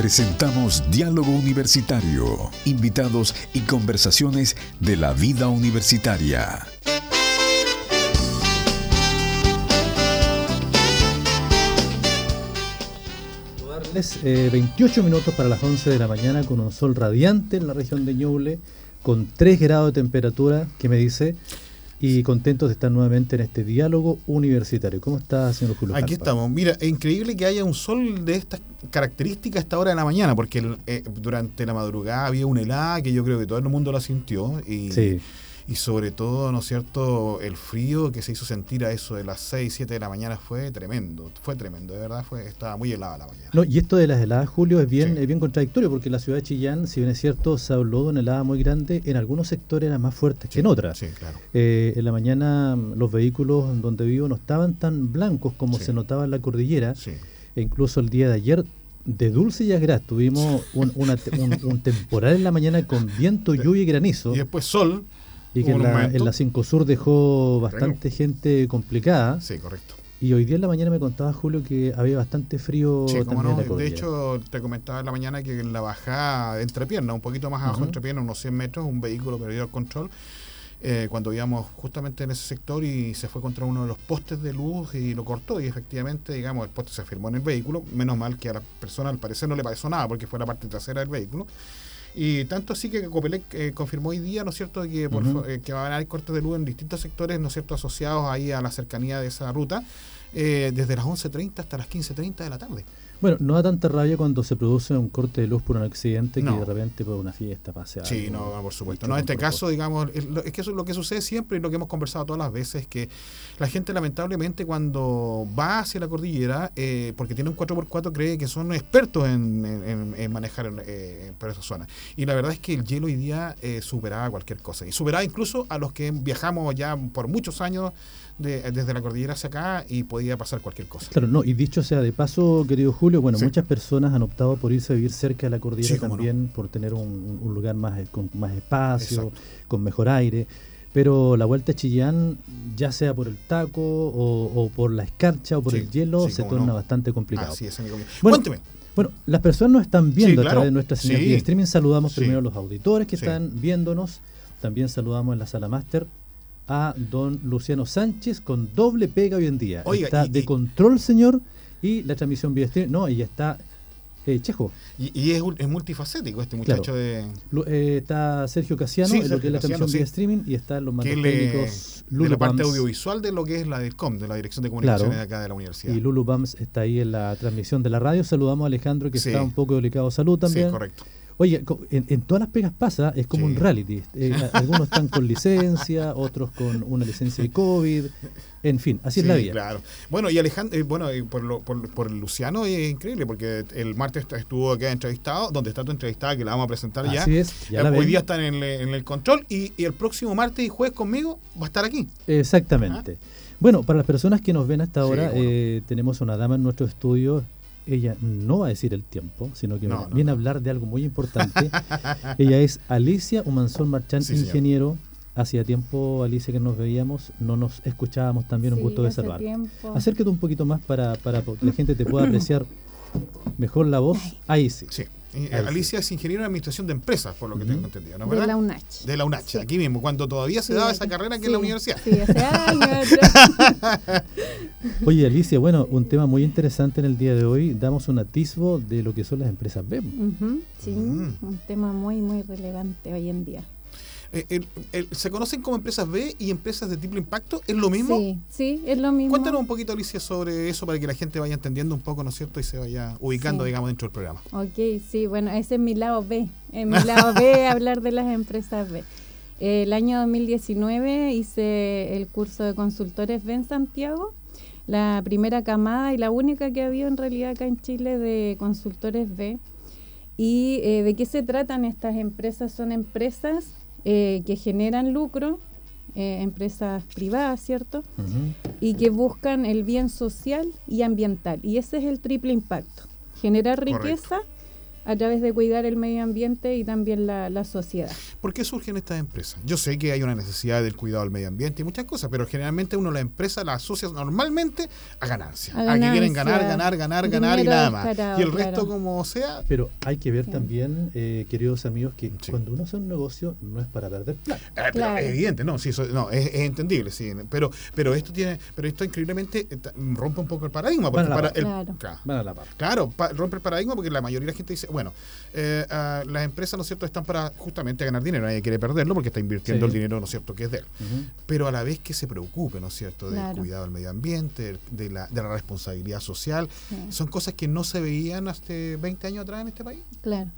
Presentamos Diálogo Universitario, invitados y conversaciones de la vida universitaria. Es 28 minutos para las 11 de la mañana con un sol radiante en la región de Ñuble, con 3 grados de temperatura, que me dice, y contentos de estar nuevamente en este diálogo universitario. ¿Cómo está, señor Julio? Aquí estamos. Mira, es increíble que haya un sol de estas características a esta hora de la mañana, porque eh, durante la madrugada había un helada que yo creo que todo el mundo la sintió. Y, Sí. y sobre todo, ¿no es cierto?, el frío que se hizo sentir a eso de las 6, 7 de la mañana fue tremendo. Fue tremendo, de verdad, fue estaba muy helada la mañana. No, y esto de las heladas, Julio, es bien, Sí. es bien contradictorio porque la ciudad de Chillán, si bien es cierto, se habló de una helada muy grande, en algunos sectores era más fuerte que en otras. Sí, claro. Eh, en la mañana los vehículos donde vivo no estaban tan blancos como Sí. se notaba en la cordillera. Sí. E incluso el día de ayer, de Dulce y Agras, tuvimos un, una un- un temporal en la mañana con viento, lluvia y granizo. Y después sol. Y que en la, en la 5 Sur dejó bastante gente complicada. Sí, correcto. Y hoy día en la mañana me contaba Julio que había bastante frío Sí, también cómo en la De hecho, te comentaba en la mañana que en la bajada de entrepierna, un poquito más abajo Ujú. de entrepierna, unos 100 metros, un vehículo perdió el control. eh, cuando íbamos justamente en ese sector y se fue contra uno de los postes de luz y lo cortó y efectivamente, digamos, el poste se firmó en el vehículo. Menos mal que a la persona al parecer no le pasó nada porque fue la parte trasera del vehículo. Y tanto así que Copelec eh, confirmó hoy día, ¿no es cierto?, que, por, eh, que van a haber cortes de luz en distintos sectores, ¿no es cierto?, asociados ahí a la cercanía de esa ruta, eh, desde las 11.30 hasta las 15.30 de la tarde. Bueno, no da tanta rabia cuando se produce un corte de luz por un accidente No. que de repente por una fiesta pase Sí, no, por supuesto. No, en este caso, digamos, es, que eso es lo que sucede siempre y lo que hemos conversado todas las veces, que la gente lamentablemente cuando va hacia la cordillera, eh, porque tiene un 4x4, cree que son expertos en, en- en- en manejar eh, por esa zona. Y la verdad es que el hielo hoy día eh, superaba cualquier cosa. Y superaba incluso a los que viajamos ya por muchos años de- desde la cordillera hacia acá y podía pasar cualquier cosa. Claro, no, y dicho sea de paso, querido Julio, bueno, Sí. muchas personas han optado por irse a vivir cerca de la cordillera Sí, cómo no. también, por tener un, un lugar más eh, con más espacio, Exacto. con mejor aire. Pero la vuelta a Chillán, ya sea por el taco o, o por la escarcha o por Sí, el hielo, se torna no. bastante complicado. Así es, amigo mío. Bueno, Cuénteme. Bueno, las personas nos están viendo a través de nuestra señal vía streaming. Saludamos primero a los auditores que están viéndonos. También saludamos en la sala máster a don Luciano Sánchez con doble pega hoy en día. Oiga, está y- de y- control, señor, y la transmisión vía streaming. No, ya está eh, Chejo. Y, y es, es multifacético este Claro. muchacho de... Eh, está Sergio Casiano Sí, en lo que es la Casiano, transmisión vía sí. streaming y está los mandos técnicos de la parte Lulu Bams. audiovisual de lo que es la DIRCOM, de la Dirección de Comunicaciones Claro. de acá de la universidad. Y Lulu Bams está ahí en la transmisión de la radio. Saludamos a Alejandro que Sí. está un poco delicado de salud también. Sí, correcto. Oye, en, en todas las pegas pasa, es como Sí. un reality. Eh, algunos están con licencia, otros con una licencia de COVID. En fin, así es Sí, la vida. Claro. Bueno, y Alejandro, eh, bueno, y por, lo- por, por Luciano es increíble, porque el martes estuvo acá entrevistado, donde está tu entrevistada, que la vamos a presentar ya. Así es, ya Eh, Hoy ven. día está en el, en el control y, y el próximo martes y jueves conmigo va a estar aquí. Exactamente. Bueno, para las personas que nos ven hasta Sí, ahora, cómo no. eh, tenemos una dama en nuestro estudio. Ella no va a decir el tiempo, sino que No, viene no, viene a hablar de algo muy importante. Ella es Alicia Humanzón Marchán, Sí, ingeniero. Hacía tiempo, Alicia, que nos veíamos, no nos escuchábamos también, un gusto de tiempo. Acércate un poquito más para, para que la gente te pueda apreciar mejor la voz. Ahí sí. Sí. Eh. Alicia es ingeniera de administración de empresas, por lo que tengo entendido, ¿no es de verdad? la UNACH. De la UNACH, Sí. aquí mismo, cuando todavía se Sí, daba esa carrera aquí sí, en la universidad. Sí, hace años. Oye, Alicia, bueno, un tema muy interesante en el día de hoy. Damos un atisbo de lo que son las empresas BEM. Sí, Mm. un tema muy, muy relevante hoy en día. Eh, el- el- ¿Se conocen como empresas B y empresas de triple impacto? ¿Es lo mismo? Sí, sí, es lo mismo. Cuéntanos un poquito, Alicia, sobre eso para que la gente vaya entendiendo un poco, ¿no es cierto? Y se vaya ubicando, Sí. digamos, dentro del programa. Ok, sí, bueno, ese es mi lado B. En mi lado B, hablar de las empresas B. El año 2019 hice el curso de consultores B en Santiago, la primera camada y la única que ha habido en realidad acá en Chile de consultores B. ¿Y eh, de qué se tratan estas empresas? Son empresas eh, que generan lucro, eh, empresas privadas, ¿cierto? Y que buscan el bien social y ambiental. Y ese es el triple impacto. Generar Correcto. A través de cuidar el medio ambiente y también la, la sociedad. ¿Por qué surgen estas empresas? Yo sé que hay una necesidad del cuidado del medio ambiente y muchas cosas, pero generalmente uno la empresa la asocia normalmente a ganancia. A A, que quieren ganar, ganar, ganar, ganar y nada más. descarado, Y el claro. resto como sea, Pero hay que ver Sí. también, eh, queridos amigos, que Sí. cuando uno hace un negocio no es para perder plata. Eh, pero Claro. es evidente, no, sí, eso- no, es, es entendible, sí, pero, pero esto tiene, pero esto increíblemente eh, rompe un poco el paradigma, porque Van a la para par. el- Claro. claro. Van a la par. Claro, pa- rompe el paradigma porque la mayoría de la gente dice, bueno, eh, ah, las empresas, ¿no es cierto?, están para justamente ganar dinero, nadie quiere perderlo porque está invirtiendo Sí. el dinero, ¿no es cierto?, que es de él. Pero a la vez que se preocupe, ¿no es cierto?, del Claro. cuidado del medio ambiente, de la, de la responsabilidad social, Sí. son cosas que no se veían hasta 20 años atrás en este país. Claro.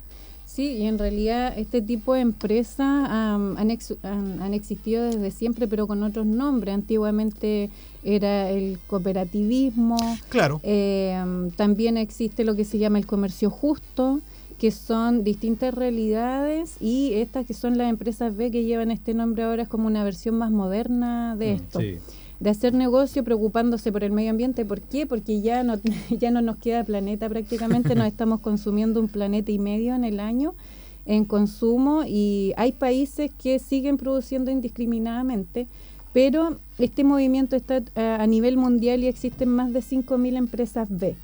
Sí, y en realidad este tipo de empresas am, han, ex- han, han existido desde siempre, pero con otros nombres. Antiguamente era el cooperativismo, Claro. eh, am, también existe lo que se llama el comercio justo, que son distintas realidades y estas que son las empresas B que llevan este nombre ahora es como una versión más moderna de Mm, esto Sí. De hacer negocio preocupándose por el medio ambiente. ¿Por qué? Porque ya no, ya no nos queda planeta prácticamente, nos estamos consumiendo un planeta y medio en el año en consumo y hay países que siguen produciendo indiscriminadamente, pero este movimiento está eh, a nivel mundial y existen más de 5.000 empresas B,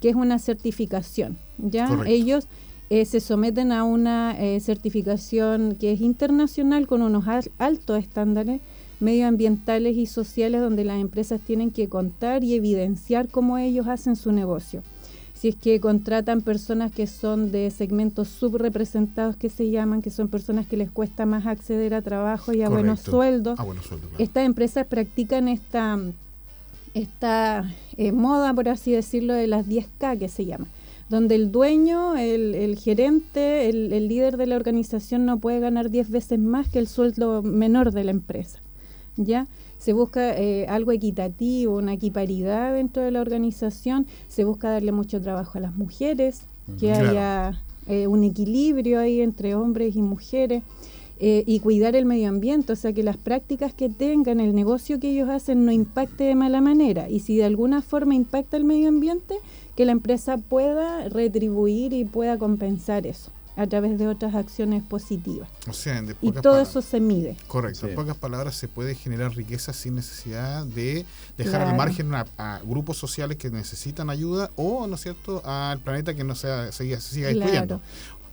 que es una certificación. ¿ya? Correcto. Ellos eh, se someten a una eh, certificación que es internacional con unos al- altos estándares medioambientales y sociales donde las empresas tienen que contar y evidenciar cómo ellos hacen su negocio. Si es que contratan personas que son de segmentos subrepresentados que se llaman, que son personas que les cuesta más acceder a trabajo y a buenos sueldos, claro. estas empresas practican esta, esta eh, moda, por así decirlo, de las 10K que se llama, donde el dueño, el, el gerente, el, el líder de la organización no puede ganar 10 veces más que el sueldo menor de la empresa. ¿Ya? Se busca eh, algo equitativo, una equiparidad dentro de la organización, se busca darle mucho trabajo a las mujeres, que Claro. haya eh, un equilibrio ahí entre hombres y mujeres eh, y cuidar el medio ambiente, o sea que las prácticas que tengan, el negocio que ellos hacen no impacte de mala manera y si de alguna forma impacta el medio ambiente, que la empresa pueda retribuir y pueda compensar eso a través de otras acciones positivas. O sea, en de Y todo palabras- eso se mide. Correcto, Sí. en pocas palabras se puede generar riqueza sin necesidad de dejar al Claro. margen a, a grupos sociales que necesitan ayuda o, ¿no es cierto?, al planeta que no sea, siga, se siga destruyendo. Claro.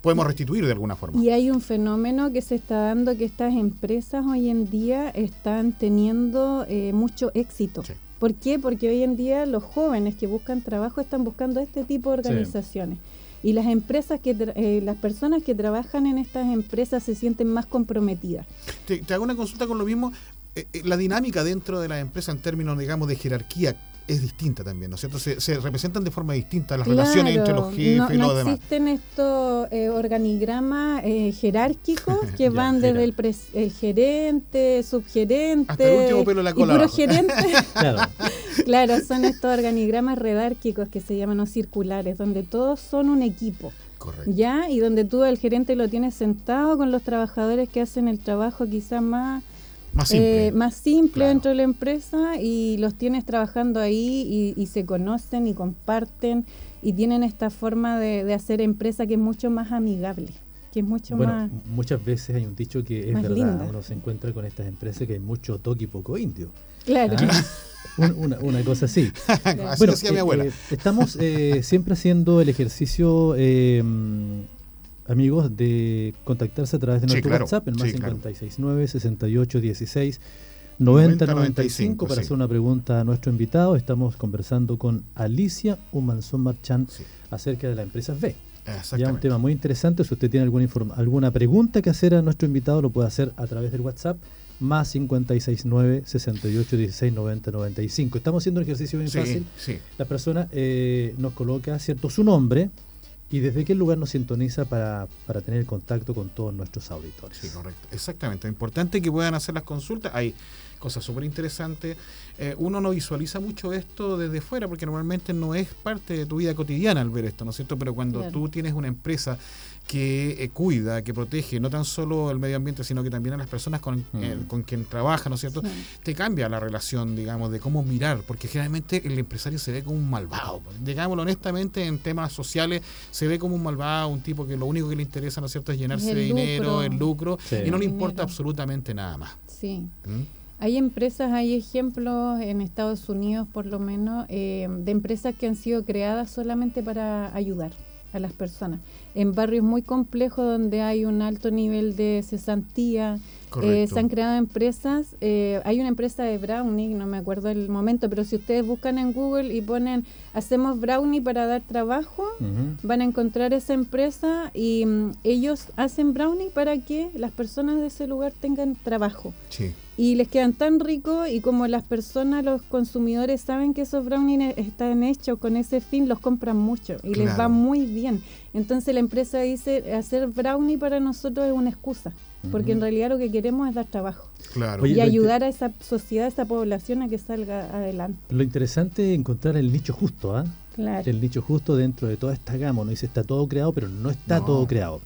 Podemos restituir de alguna forma. Y hay un fenómeno que se está dando que estas empresas hoy en día están teniendo eh, mucho éxito. Sí. ¿Por qué? Porque hoy en día los jóvenes que buscan trabajo están buscando este tipo de organizaciones. Y las empresas que eh, las personas que trabajan en estas empresas se sienten más comprometidas. Te, hago una consulta con lo mismo. Eh, eh, la dinámica dentro de la empresa en términos, digamos, de jerarquía es distinta también, ¿no es cierto? Se, se representan de forma distinta las relaciones entre los jefes no, y no los demás. existen estos eh, organigramas eh, jerárquicos que van desde el, el gerente, subgerente Hasta el último pelo de la y cola puro abajo. gerente. Claro. Claro, son estos organigramas redárquicos que se llaman o circulares, donde todos son un equipo, Correcto. ¿ya? Y donde tú al gerente lo tienes sentado con los trabajadores que hacen el trabajo quizás más Más simple. eh, más simple Claro. dentro de la empresa y los tienes trabajando ahí y, y se conocen y comparten y tienen esta forma de, de hacer empresa que es mucho más amigable, que es mucho Bueno, más... muchas veces hay un dicho que es verdad. linda. Uno se encuentra con estas empresas que hay mucho toque y poco indio. Claro. Ah, un- una, una cosa así. Así bueno, decía mi eh, abuela. eh, estamos eh, siempre haciendo el ejercicio, eh, amigos, de contactarse a través de Sí, nuestro claro. WhatsApp, el más Sí, claro. 569 68 16 90 95 para sí. hacer una pregunta a nuestro invitado. Estamos conversando con Alicia Humanzón Marchán Sí, acerca de la empresa B. Ya un tema muy interesante. Si usted tiene alguna, alguna pregunta que hacer a nuestro invitado, lo puede hacer a través del WhatsApp más 569 68 16 90 95. Estamos haciendo un ejercicio bien Sí, fácil. sí. La persona eh, nos coloca, ¿cierto?, su nombre y desde qué lugar nos sintoniza para, para tener contacto con todos nuestros auditores. Sí, correcto. Exactamente. Importante que puedan hacer las consultas. Hay cosas súper interesantes. Eh, uno no visualiza mucho esto desde fuera porque normalmente no es parte de tu vida cotidiana al ver esto, ¿no es cierto? Pero cuando Claro. tú tienes una empresa que eh, cuida, que protege no tan solo el medio ambiente, sino que también a las personas con, eh, Mm. con quien trabaja, ¿no es cierto? Sí. te cambia la relación, digamos, de cómo mirar, porque generalmente el empresario se ve como un malvado. pues. Digámoslo honestamente, en temas sociales se ve como un malvado, un tipo que lo único que le interesa, ¿no es cierto?, es llenarse de dinero, lucro. el lucro, Sí. y no le importa dinero. absolutamente nada más. Sí. ¿Mm? Hay empresas, hay ejemplos en Estados Unidos por lo menos, eh, de empresas que han sido creadas solamente para ayudar a las personas. En barrios muy complejos donde hay un alto nivel de cesantía, eh, se han creado empresas. eh, hay una empresa de brownie, no me acuerdo el momento, pero si ustedes buscan en Google y ponen hacemos brownie para dar trabajo, van a encontrar esa empresa y mm, ellos hacen brownie para que las personas de ese lugar tengan trabajo Sí. Y les quedan tan ricos y como las personas, los consumidores saben que esos brownies están hechos con ese fin, los compran mucho y les va muy bien. Entonces la empresa dice, hacer brownie para nosotros es una excusa, porque en realidad lo que queremos es dar trabajo Claro. Y ayudar a esa sociedad, a esa población a que salga adelante. Lo interesante es encontrar el nicho justo, ¿ah? Claro. El nicho justo dentro de toda esta gama. Uno dice está todo creado, pero no está No. todo creado.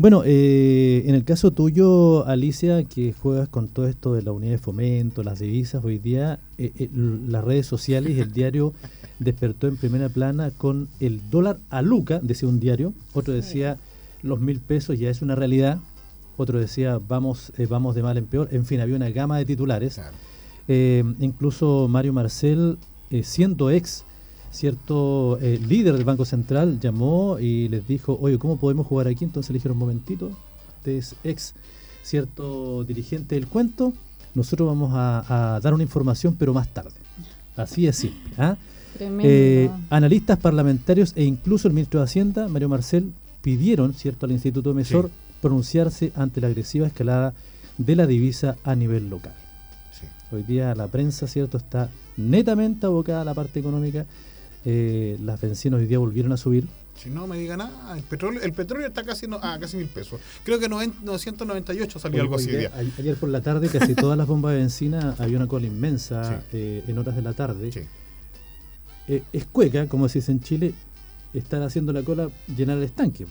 Bueno, eh, en el caso tuyo, Alicia, que juegas con todo esto de la unidad de fomento, las divisas, hoy día eh, eh, las redes sociales y el diario despertó en primera plana con el dólar a Luca, decía un diario, otro decía los mil pesos ya es una realidad, otro decía vamos, eh, vamos de mal en peor, en fin, había una gama de titulares. Claro. Eh, incluso Mario Marcel, eh, siendo ex cierto eh, líder del Banco Central, llamó y les dijo, oye, ¿cómo podemos jugar aquí? Entonces le dijeron, un momentito, usted es ex cierto dirigente del cuento, nosotros vamos a, a dar una información, pero más tarde. Así es simple. ¿ah? Eh, analistas parlamentarios e incluso el ministro de Hacienda, Mario Marcel, pidieron cierto al Instituto Mesor Sí. pronunciarse ante la agresiva escalada de la divisa a nivel local. Sí. Hoy día la prensa, ¿cierto?, está netamente abocada a la parte económica. Eh, las bencinas hoy día volvieron a subir. Si no me diga nada, el petróleo, el petróleo está casi no, ah, casi mil pesos. Creo que noven- 998 salió Hoy- algo así. hoy día- día. a- ayer por la tarde, casi todas las bombas de benzina, había una cola inmensa Sí. eh, en horas de la tarde. Sí. Eh, es cueca, como se dice en Chile, estar haciendo la cola, llenar el estanque.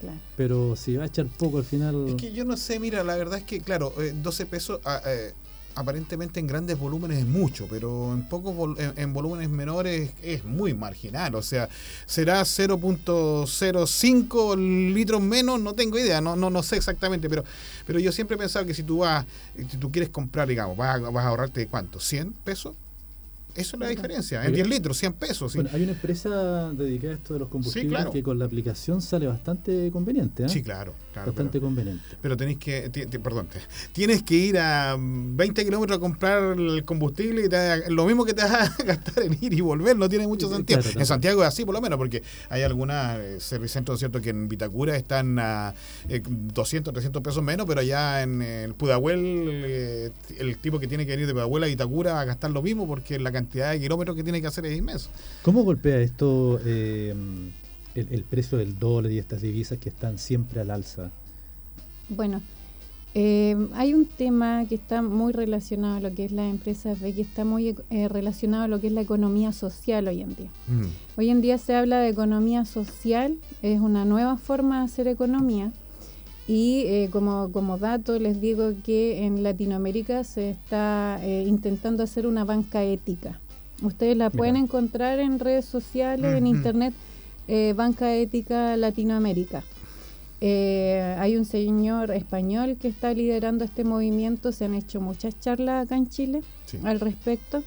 Claro. Pero si va a echar poco al final... Es que yo no sé, mira, la verdad es que, claro, eh, 12 pesos ah, eh, aparentemente en grandes volúmenes es mucho, pero en pocos en, en volúmenes menores es muy marginal. O sea, será 0.05 litros menos, no tengo idea, no, no, no sé exactamente, pero, pero yo siempre he pensado que si tú vas, si tú quieres comprar, digamos, vas vas a ahorrarte cuánto, 100 pesos. Eso es la diferencia, en 10 litros, 100 pesos. sí. Bueno, hay una empresa dedicada a esto de los combustibles claro. que con la aplicación sale bastante conveniente. ¿ah? Sí, claro, claro. bastante pero- conveniente. Pero tenéis que, perdón, te- tienes que ir a mm, 20 kilómetros a comprar el combustible y te lo mismo que te vas a gastar en ir y volver, no tiene mucho sentido. claro, en. Santiago es así por lo menos, porque hay algunos eh, servicentros, ¿cierto?, que en Vitacura están a eh, 200, 300 pesos menos, pero allá en el Pudahuel, eh, el tipo que tiene que venir de Pudahuel a Vitacura va a gastar lo mismo porque la cantidad de kilómetros que tiene que hacer es inmenso. ¿Cómo golpea esto eh, el, el precio del dólar y estas divisas que están siempre al alza? Bueno, eh, hay un tema que está muy relacionado a lo que es la empresa B, que está muy eh, relacionado a lo que es la economía social hoy en día. Mm, Hoy en día se habla de economía social, es una nueva forma de hacer economía. Y eh, como, como dato les digo que en Latinoamérica se está eh, intentando hacer una banca ética. Ustedes la pueden encontrar en redes sociales, en internet, eh, Banca Ética Latinoamérica. Eh, hay un señor español que está liderando este movimiento, se han hecho muchas charlas acá en Chile sí. al respecto.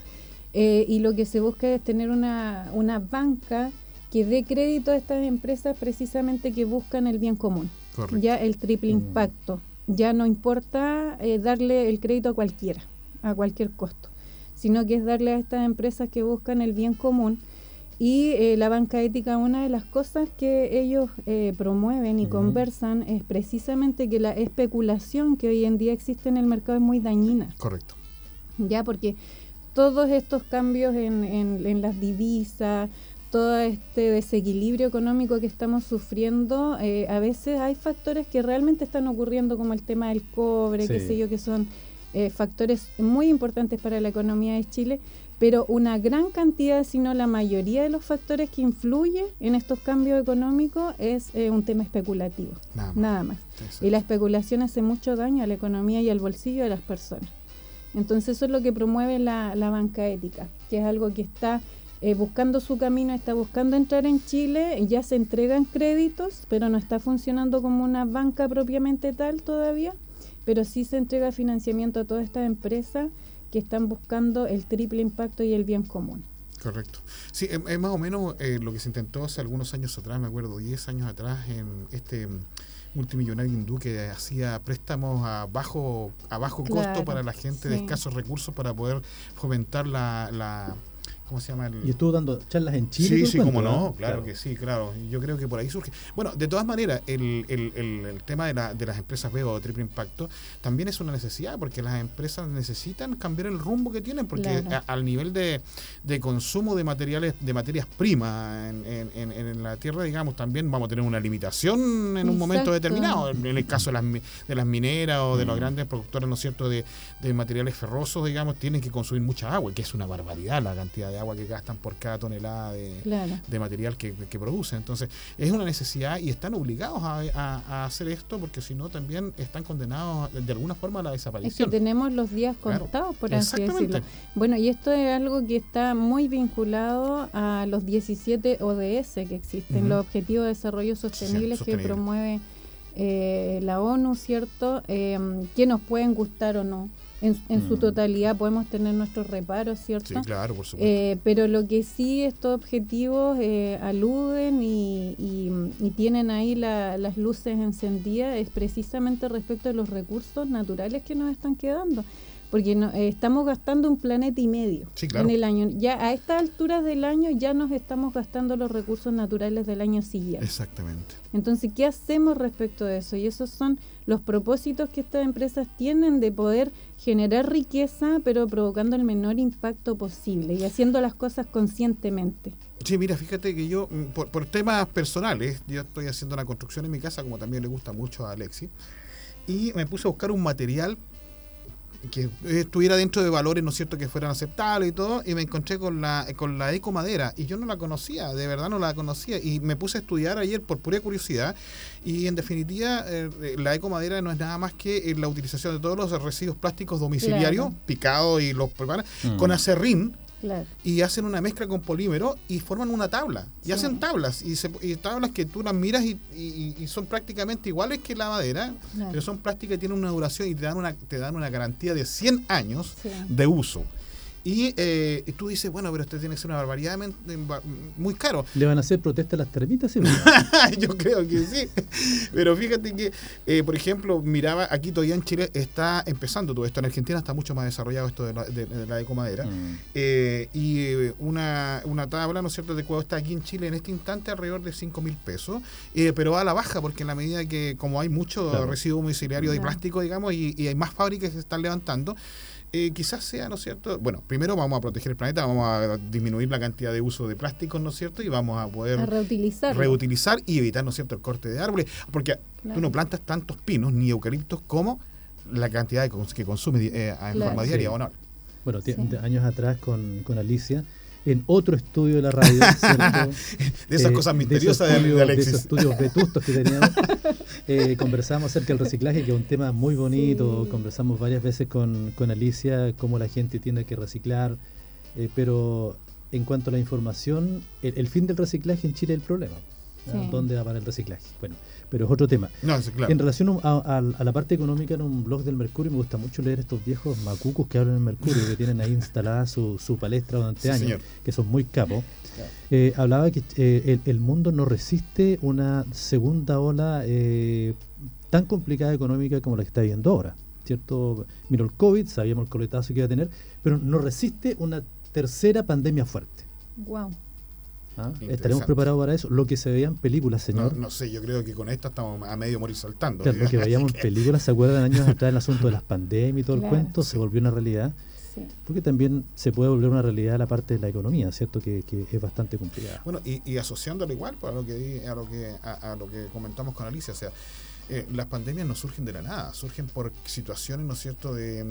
y lo que se busca es tener una, una banca que dé crédito a estas empresas precisamente que buscan el bien común. Correcto. Ya el triple Mm. impacto. Ya no importa eh, darle el crédito a cualquiera, a cualquier costo, sino que es darle a estas empresas que buscan el bien común. Y eh, la banca ética, una de las cosas que ellos eh, promueven y conversan es precisamente que la especulación que hoy en día existe en el mercado es muy dañina Correcto. ya porque todos estos cambios en, en- en las divisas, todo este desequilibrio económico que estamos sufriendo, eh, a veces hay factores que realmente están ocurriendo como el tema del cobre, qué Sí. sé yo, que son eh, factores muy importantes para la economía de Chile, pero una gran cantidad, si no la mayoría de los factores que influyen en estos cambios económicos es eh, un tema especulativo, nada más. Y la especulación hace mucho daño a la economía y al bolsillo de las personas. Entonces eso es lo que promueve la, banca ética, que es algo que está eh, buscando su camino, está buscando entrar en Chile, ya se entregan créditos, pero no está funcionando como una banca propiamente tal todavía pero sí se entrega financiamiento a todas estas empresas que están buscando el triple impacto y el bien común. Correcto. Sí, es, más o menos eh, lo que se intentó hace algunos años atrás, me acuerdo, 10 años atrás, en este multimillonario hindú que hacía préstamos a bajo, a bajo costo para la gente de escasos recursos para poder fomentar la ¿Cómo se llama? Y estuvo dando charlas en Chile. Sí, sí, como no, claro, que sí, claro. Yo creo que por ahí surge. Bueno, de todas maneras, el, el, el, tema de, la, de, las empresas veo o triple impacto también es una necesidad, porque las empresas necesitan cambiar el rumbo que tienen, porque al nivel de, de, consumo de materiales, de materias primas en, en, en, la tierra, digamos, también vamos a tener una limitación en un momento determinado. En el caso de las, de las mineras o de los mm. grandes productores, ¿no es cierto?, de, de materiales ferrosos, digamos, tienen que consumir mucha agua, que es una barbaridad la cantidad de agua que gastan por cada tonelada de, material que, producen. Entonces, es una necesidad y están obligados a, hacer esto porque si no, también están condenados de alguna forma a la desaparición. Es que tenemos los días contados, por así decirlo. Bueno, y esto es algo que está muy vinculado a los 17 ODS que existen, los Objetivos de Desarrollo Sostenibles que promueve eh, la ONU, ¿cierto? Eh, que nos pueden gustar o no en, su mm. totalidad podemos tener nuestros reparos, ¿cierto? Sí, claro, por supuesto. Eh, pero lo que sí estos objetivos eh, aluden y, tienen ahí las luces encendidas es precisamente respecto a los recursos naturales que nos están quedando porque no, eh, estamos gastando un planeta y medio en el año. Ya a estas alturas del año ya nos estamos gastando los recursos naturales del año siguiente. Exactamente. Entonces, ¿qué hacemos respecto de eso? Y esos son los propósitos que estas empresas tienen de poder generar riqueza, pero provocando el menor impacto posible y haciendo las cosas conscientemente. Sí, mira, fíjate que yo, mm, por, por temas personales, yo estoy haciendo una construcción en mi casa, como también le gusta mucho a Alexi, y me puse a buscar un material que estuviera dentro de valores, ¿no es cierto?, que fueran aceptables y todo, y me encontré con la, con la eco madera, y yo no la conocía, de verdad no la conocía, y me puse a estudiar ayer por pura curiosidad, y en definitiva, eh, la eco madera no es nada más que eh, la utilización de todos los residuos plásticos domiciliarios, picados y los preparan, mm. con acerrín, y hacen una mezcla con polímero y forman una tabla. Y hacen tablas. Y, tablas que tú las miras y, son prácticamente iguales que la madera, pero son plásticas y tienen una duración y te dan una, te dan una garantía de 100 años de uso. Eh, y, tú dices, bueno, pero esto tiene que ser una barbaridad muy caro. ¿Le van a hacer protesta a las termitas? Yo creo que sí. Pero fíjate que, eh, por ejemplo, miraba, aquí todavía en Chile está empezando todo esto. En Argentina está mucho más desarrollado esto de la, de, ecomadera. Mm. Eh, y una, una tabla, ¿no es cierto?, de cuadro está aquí en Chile en este instante alrededor de 5 mil pesos. pero va a la baja porque en la medida que, como hay mucho residuo domiciliario de plástico, digamos, y, y hay más fábricas que se están levantando, eh, quizás sea, ¿no es cierto? Bueno, primero vamos a proteger el planeta, vamos a disminuir la cantidad de uso de plásticos, ¿no es cierto? Y vamos a poder reutilizar. reutilizar y evitar, ¿no es cierto?, el corte de árboles, porque tú no plantas tantos pinos ni eucaliptos como la cantidad de, que consume eh, en forma diaria, ¿o no? Bueno, años atrás con, con Alicia en otro estudio de la radio. de esas cosas misteriosas de, estudios, de, esos estudios vetustos que teníamos. Eh, conversamos acerca del reciclaje, que es un tema muy bonito. Conversamos varias veces con, con, Alicia cómo la gente tiene que reciclar. Eh, pero en cuanto a la información, el, fin del reciclaje en Chile es el problema. ¿Dónde va para el reciclaje? Bueno, pero es otro tema. En relación a, la parte económica, en un blog del Mercurio me gusta mucho leer estos viejos macucos que hablan en Mercurio, que tienen ahí instalada su, palestra durante años, que son muy capos. Eh, hablaba que eh, el, mundo no resiste una segunda ola eh, tan complicada económica como la que está viviendo ahora. ¿cierto? Miró el COVID, sabíamos el coletazo que iba a tener, pero no resiste una tercera pandemia fuerte. Wow. ¿Ah? ¿Estaremos preparados para eso? Lo que se veía en películas, señor. No, sé, yo creo que con esta estamos a medio morir saltando. lo que veíamos en películas, ¿se acuerdan años atrás el asunto de las pandemias y todo el cuento? Se volvió una realidad. Porque también se puede volver una realidad la parte de la economía, ¿cierto? Que, es bastante complicada. Bueno, y, y asociándolo igual pues, a lo que, a lo que, a, lo que comentamos con Alicia, o sea, eh, las pandemias no surgen de la nada, surgen por situaciones, ¿no es cierto?, de,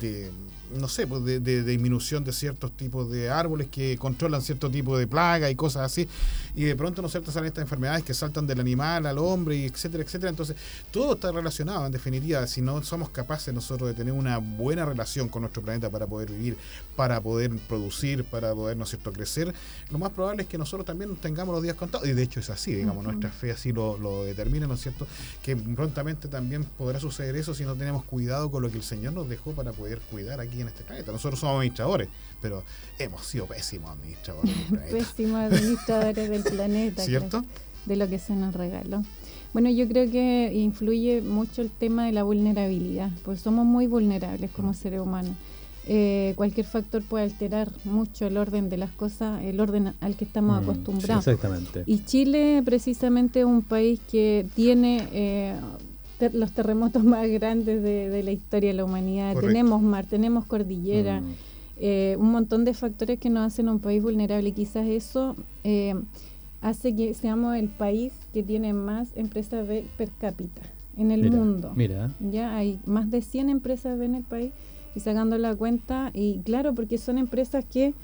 de no sé, pues de, de, disminución de ciertos tipos de árboles que controlan cierto tipo de plaga y cosas así, y de pronto, ¿no es cierto?, salen estas enfermedades que saltan del animal al hombre, y etcétera, etcétera. Entonces, todo está relacionado, en definitiva, si no somos capaces nosotros de tener una buena relación con nuestro planeta para poder vivir, para poder producir, para poder, ¿no es cierto?, crecer, lo más probable es que nosotros también tengamos los días contados, y de hecho es así, digamos, nuestra fe así lo, lo determina, ¿no es cierto?, que prontamente también podrá suceder eso si no tenemos cuidado con lo que el Señor nos dejó para poder cuidar aquí en este planeta. Nosotros somos administradores, pero hemos sido pésimos administradores del pésimos administradores del planeta. ¿Cierto? de lo que se nos regaló. Bueno, yo creo que influye mucho el tema de la vulnerabilidad, porque somos muy vulnerables como seres humanos. Eh, cualquier factor puede alterar mucho el orden de las cosas, el orden al que estamos mm, acostumbrados. exactamente. Y Chile precisamente es un país que tiene eh, los terremotos más grandes de, la historia de la humanidad. Tenemos mar, tenemos cordillera, mm. eh, un montón de factores que nos hacen un país vulnerable y quizás eso hace que seamos el país que tiene más empresas B per cápita en el mundo. Mira. Ya hay más de 100 empresas B en el país y sacando la cuenta, y claro, porque son empresas que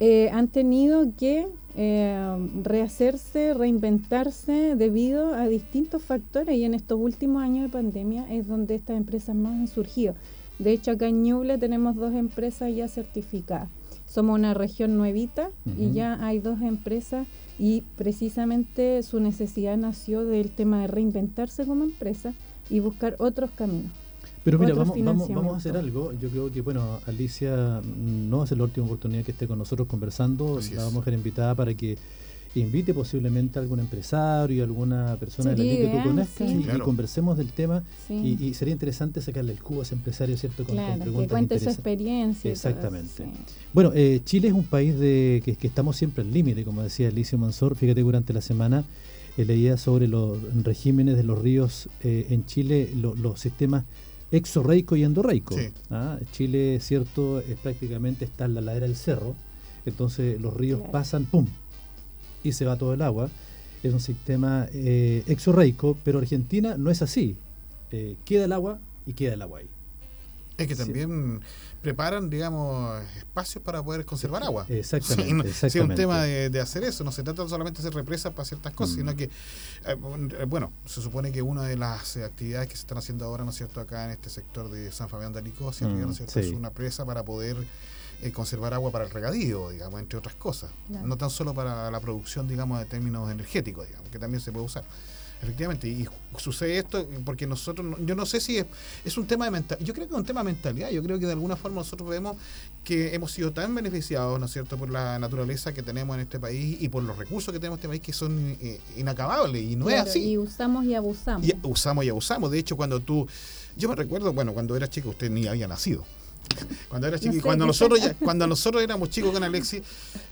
eh, han tenido que eh, rehacerse, reinventarse debido a distintos factores y en estos últimos años de pandemia es donde estas empresas más han surgido. De hecho, acá en Ñuble tenemos dos empresas ya certificadas. Somos una región nuevita y ya hay dos empresas y precisamente su necesidad nació del tema de reinventarse como empresa y buscar otros caminos. Pero mira, vamos, vamos, vamos a hacer algo. Yo creo que, bueno, Alicia no va a ser la última oportunidad que esté con nosotros conversando. la vamos a dejar invitada para que invite posiblemente a algún empresario, alguna persona de la línea que tú conozcas y, conversemos del tema. Y, sería interesante sacarle el cubo a ese empresario, ¿cierto? Con, claro, que cuente su experiencia. Exactamente. bueno, eh, Chile es un país de que, estamos siempre al límite, como decía Alicia Mansor. Fíjate, durante la semana eh, leía sobre los regímenes de los ríos eh, en Chile, los sistemas exorreico y endorreico. ¿ah? Chile, cierto, es prácticamente está en la ladera del cerro, entonces los ríos pasan, ¡pum! y se va todo el agua. Es un sistema eh, exorreico, pero Argentina no es así. Eh, queda el agua y queda el agua ahí. Es que también preparan, digamos, espacios para poder conservar agua. Exactamente. es un tema de, hacer eso. No se trata solamente de hacer represas para ciertas cosas, sino mm. que, eh, bueno, se supone que una de las actividades que se están haciendo ahora, ¿no es cierto?, acá en este sector de San Fabián de Alico, ¿no es cierto?, es una presa para poder eh, conservar agua para el regadío, digamos, entre otras cosas. No tan solo para la producción, digamos, de términos energéticos, digamos, que también se puede usar. Efectivamente, y sucede esto porque nosotros, yo no sé si es, es un tema de mentalidad, yo creo que es un tema de mentalidad, yo creo que de alguna forma nosotros vemos que hemos sido tan beneficiados, ¿no es cierto?, por la naturaleza que tenemos en este país y por los recursos que tenemos en este país que son eh, inacabables, y no es así. Y usamos y abusamos. Y usamos y abusamos, de hecho cuando tú, yo me recuerdo, bueno, cuando era chico usted ni había nacido. Cuando era chico, cuando nosotros cuando nosotros éramos chicos con Alexis,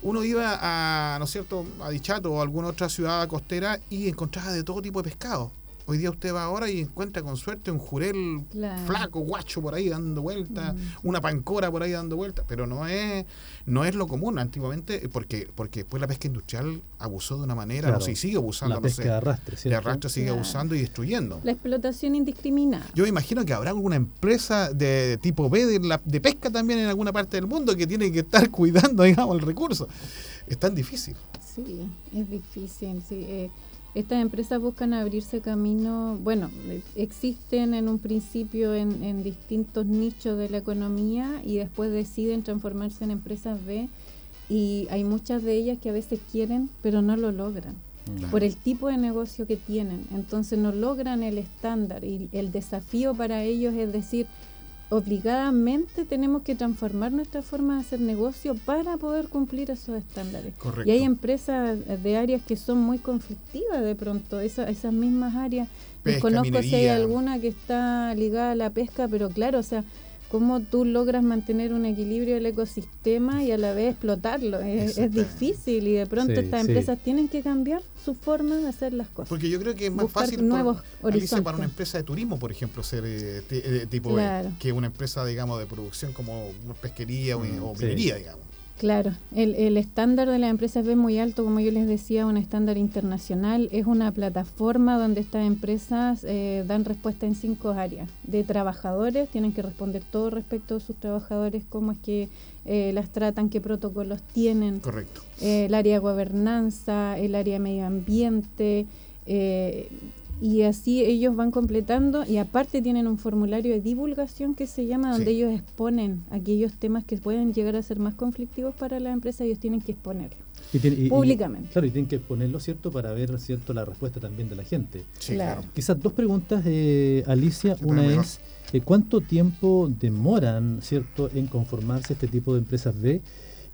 uno iba a, ¿no es cierto?, a Dichato o a alguna otra ciudad costera y encontraba de todo tipo de pescado. Hoy día usted va ahora y encuentra con suerte un jurel flaco, guacho por ahí dando vueltas, mm. una pancora por ahí dando vueltas, pero no es no es lo común antiguamente porque porque después la pesca industrial abusó de una manera, no sé, y sigue abusando. La pesca de arrastre, De arrastre sigue abusando y destruyendo. La explotación indiscriminada. Yo imagino que habrá alguna empresa de tipo B de, la, de pesca también en alguna parte del mundo que tiene que estar cuidando, digamos, el recurso. Es tan difícil. Sí, es difícil, sí. Eh, estas empresas buscan abrirse camino, bueno, existen en un principio en, distintos nichos de la economía y después deciden transformarse en empresas B y hay muchas de ellas que a veces quieren pero no lo logran por el tipo de negocio que tienen. Entonces no logran el estándar y el desafío para ellos es decir, obligadamente tenemos que transformar nuestra forma de hacer negocio para poder cumplir esos estándares. Y hay empresas de áreas que son muy conflictivas de pronto, esa, esas mismas áreas. Conozco si hay alguna que está ligada a la pesca, pero claro, o sea, cómo tú logras mantener un equilibrio del ecosistema y a la vez explotarlo. Es, difícil y de pronto estas empresas tienen que cambiar su forma de hacer las cosas. Porque yo creo que es más fácil nuevos para una empresa de turismo, por ejemplo, ser eh, eh, tipo que una empresa, digamos, de producción como pesquería o, mm, minería, digamos. Claro, el, el estándar de las empresas B es muy alto, como yo les decía, un estándar internacional. Es una plataforma donde estas empresas eh, dan respuesta en cinco áreas. De trabajadores, tienen que responder todo respecto a sus trabajadores, cómo es que eh, las tratan, qué protocolos tienen. Correcto. Eh, el área de gobernanza, el área de medio ambiente, eh, y así ellos van completando y aparte tienen un formulario de divulgación que se llama donde Sí. ellos exponen aquellos temas que pueden llegar a ser más conflictivos para la empresa, ellos tienen que exponerlo. Y tiene- y- y- Públicamente. claro, y tienen que ponerlo, ¿cierto? Para ver, ¿cierto? La respuesta también de la gente. Sí, Claro. claro. Quizás dos preguntas, eh, Alicia. Sí, Una mejor. es, eh, ¿cuánto tiempo demoran, ¿cierto?, en conformarse este tipo de empresas B?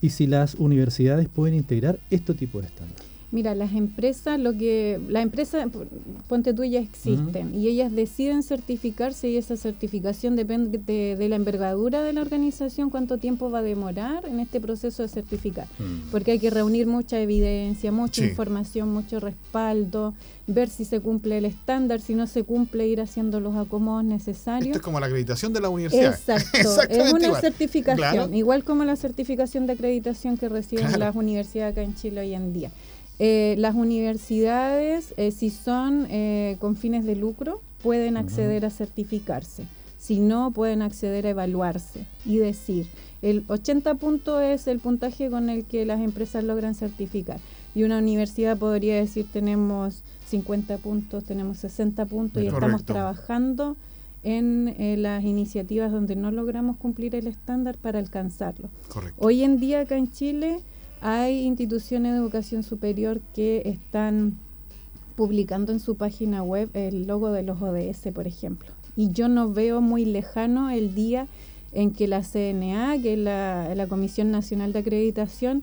Y si las universidades pueden integrar este tipo de estándares. Mira, las empresas, lo que las empresas, ponte tú, ya existen y ellas deciden certificarse y esa certificación depende de, de la envergadura de la organización, cuánto tiempo va a demorar en este proceso de certificar. Porque hay que reunir mucha evidencia, mucha Sí. información, mucho respaldo, ver si se cumple el estándar, si no se cumple, ir haciendo los acomodos necesarios. Esto es como la acreditación de la universidad. Exacto, es una igual. certificación, Claro. igual como la certificación de acreditación que reciben Claro. las universidades acá en Chile hoy en día. Eh, las universidades, eh, si son eh, con fines de lucro, pueden acceder a certificarse. Si no, pueden acceder a evaluarse y decir, el 80 puntos es el puntaje con el que las empresas logran certificar. Y una universidad podría decir, tenemos 50 puntos, tenemos 60 puntos y estamos trabajando en eh, las iniciativas donde no logramos cumplir el estándar para alcanzarlo. Correcto. Hoy en día acá en Chile hay instituciones de educación superior que están publicando en su página web el logo de los ODS, por ejemplo. Y yo no veo muy lejano el día en que la CNA, que es la, la Comisión Nacional de Acreditación,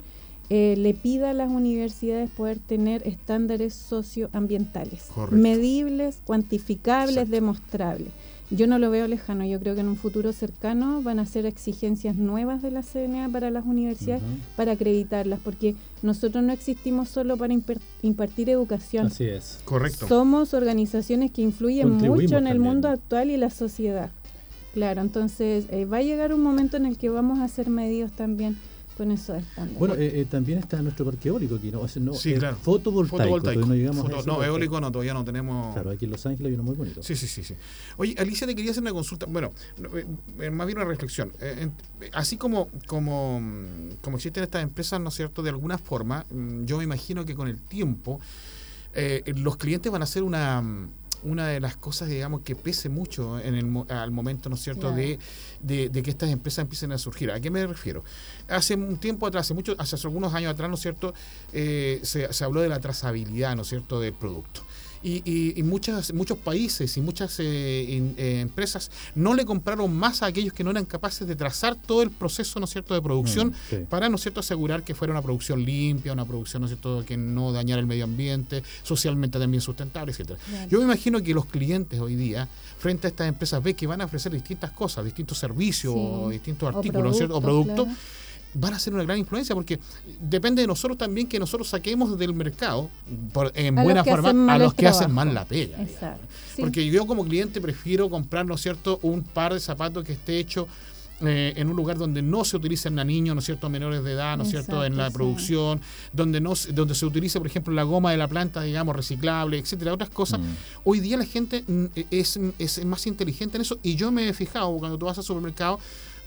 eh, le pida a las universidades poder tener estándares socioambientales, Correcto. medibles, cuantificables, Exacto. demostrables. Yo no lo veo lejano, yo creo que en un futuro cercano van a ser exigencias nuevas de la CNA para las universidades para acreditarlas, porque nosotros no existimos solo para impartir educación. Así es. Correcto. Somos organizaciones que influyen mucho en el también. mundo actual y la sociedad. Claro, entonces eh, va a llegar un momento en el que vamos a ser medidos también con esos estándares. Bueno, eh, eh, también está nuestro parque eólico aquí, ¿no? O sea, no, Sí, claro. Fotovoltaico. No llegamos Foto- eólico no, todavía no tenemos. Claro, aquí en Los Ángeles hay uno muy bonito. Sí, sí, sí, sí. Oye, Alicia, te quería hacer una consulta. Bueno, no, eh, eh, más bien una reflexión. Eh, así como, como, mm, como existen estas empresas, ¿no es cierto? De alguna forma, mm, yo me imagino que con el tiempo eh, los clientes van a ser una, mm, una de las cosas, digamos, que pese mucho en el, al momento, ¿no es cierto?, Claro. de, de, de que estas empresas empiecen a surgir. ¿A qué me refiero? Hace un tiempo atrás, hace, mucho, hace algunos años atrás, ¿no es cierto?, Eh, se, se habló de la trazabilidad, ¿no es cierto?, del producto. Y, y- y muchas, muchos países y muchas eh, in- eh, empresas no le compraron más a aquellos que no eran capaces de trazar todo el proceso, ¿no es cierto?, de producción Mm, sí. para, ¿no es cierto?, asegurar que fuera una producción limpia, una producción, ¿no es cierto?, que no dañara el medio ambiente, socialmente también sustentable, etcétera. Yo me imagino que los clientes hoy día, frente a estas empresas, ve que van a ofrecer distintas cosas, distintos servicios, Sí. o distintos O artículos, ¿no es cierto?, o productos, productos, van a ser una gran influencia porque depende de nosotros también que nosotros saquemos del mercado, por- en A buena forma, a los el que hacen mal la pega. Sí. Porque yo como cliente prefiero comprar, ¿no es cierto?, un par de zapatos que esté hecho eh, en un lugar donde no se utilicen a niños, ¿no es cierto?, menores de edad, ¿no es cierto?, en la sí. producción, donde no se- donde se utilice, por ejemplo, la goma de la planta, digamos, reciclable, etcétera, otras cosas. Mm. Hoy día la gente mm, es, es más inteligente en eso y yo me he fijado cuando tú vas al supermercado.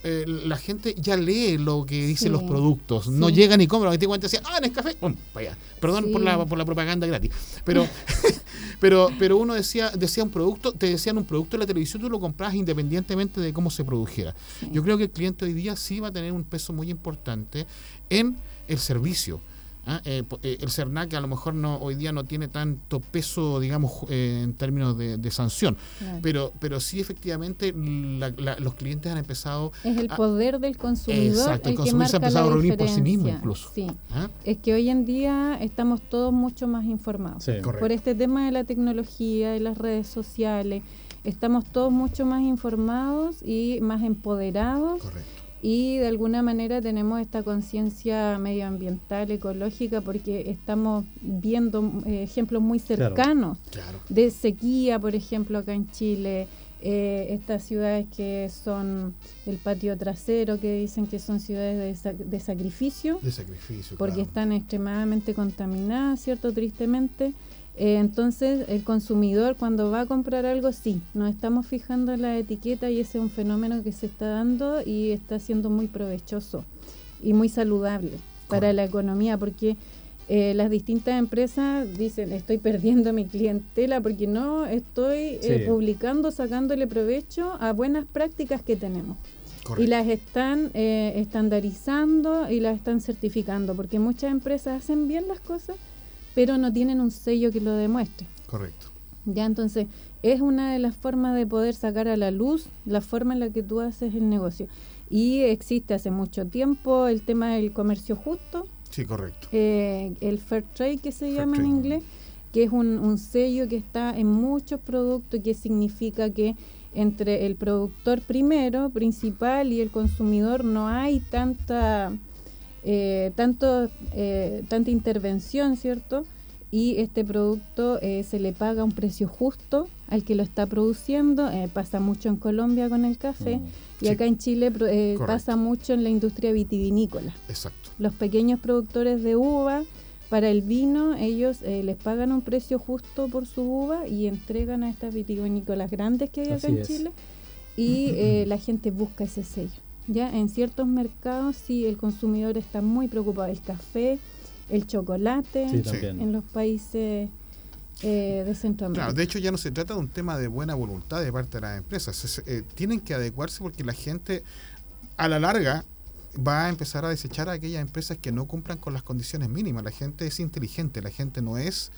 Eh, la gente ya lee lo que dicen Sí, los productos, no sí. y compran, y te cuentan así, ah, en café, pum, para allá. Perdón Sí. por, la, por la propaganda gratis, pero, pero, pero uno decía, decía un producto, te decían un producto en la televisión, tú lo comprabas independientemente de cómo se produjera. Yo creo que el cliente hoy día sí va a tener un peso muy importante en el servicio. ¿Ah? Eh, eh, el CERNAC a lo mejor no hoy día no tiene tanto peso, digamos, eh, en términos de, de sanción, Claro. pero, pero sí efectivamente la- la- los clientes han empezado... es el poder del consumidor Exacto, el el que consumidor se ha empezado a reunir por sí mismo diferencia. incluso. Sí. ¿ah? Es que hoy en día estamos todos mucho más informados. Sí. Correcto. Por este tema de la tecnología y las redes sociales, estamos todos mucho más informados y más empoderados Correcto. Y de alguna manera tenemos esta conciencia medioambiental, ecológica, porque estamos viendo eh, ejemplos muy Claro. cercanos Claro. de sequía, por ejemplo, acá en Chile, eh, estas ciudades que son el patio trasero, que dicen que son ciudades de, sa- de sacrificio, De sacrificio. porque claro. están extremadamente contaminadas, ¿cierto? Tristemente. Eh, entonces, el consumidor cuando va a comprar algo, sí, nos estamos fijando en la etiqueta y ese es un fenómeno que se está dando y está siendo muy provechoso y muy saludable para la economía, porque eh, las distintas empresas dicen, estoy perdiendo mi clientela porque no estoy eh, publicando, sacándole provecho a buenas prácticas que tenemos. Correcto. Y las están eh, estandarizando y las están certificando, porque muchas empresas hacen bien las cosas, pero no tienen un sello que lo demuestre. Correcto. Ya entonces es una de las formas de poder sacar a la luz la forma en la que tú haces el negocio. Y existe hace mucho tiempo el tema del comercio justo, Sí, correcto. eh, el fair trade que se Fair llama en inglés, que es un, un sello que está en muchos productos, que significa que entre el productor primero, principal, y el consumidor no hay tanta, eh, tanto, eh, tanta intervención, ¿cierto? Y este producto eh, se le paga un precio justo al que lo está produciendo. eh, pasa mucho en Colombia con el café Mm. y Sí. acá en Chile eh, pasa mucho en la industria vitivinícola Exacto. los pequeños productores de uva para el vino, ellos eh, les pagan un precio justo por su uva y entregan a estas vitivinícolas grandes que hay acá Así en es. Chile y eh, la gente busca ese sello. Ya en ciertos mercados sí el consumidor está muy preocupado. El café, el chocolate, Sí, en los países eh, de Centroamérica. Claro, de hecho ya no se trata de un tema de buena voluntad de parte de las empresas. Es- eh, tienen que adecuarse porque la gente a la larga va a empezar a desechar a aquellas empresas que no cumplan con las condiciones mínimas. La gente es inteligente, la gente no es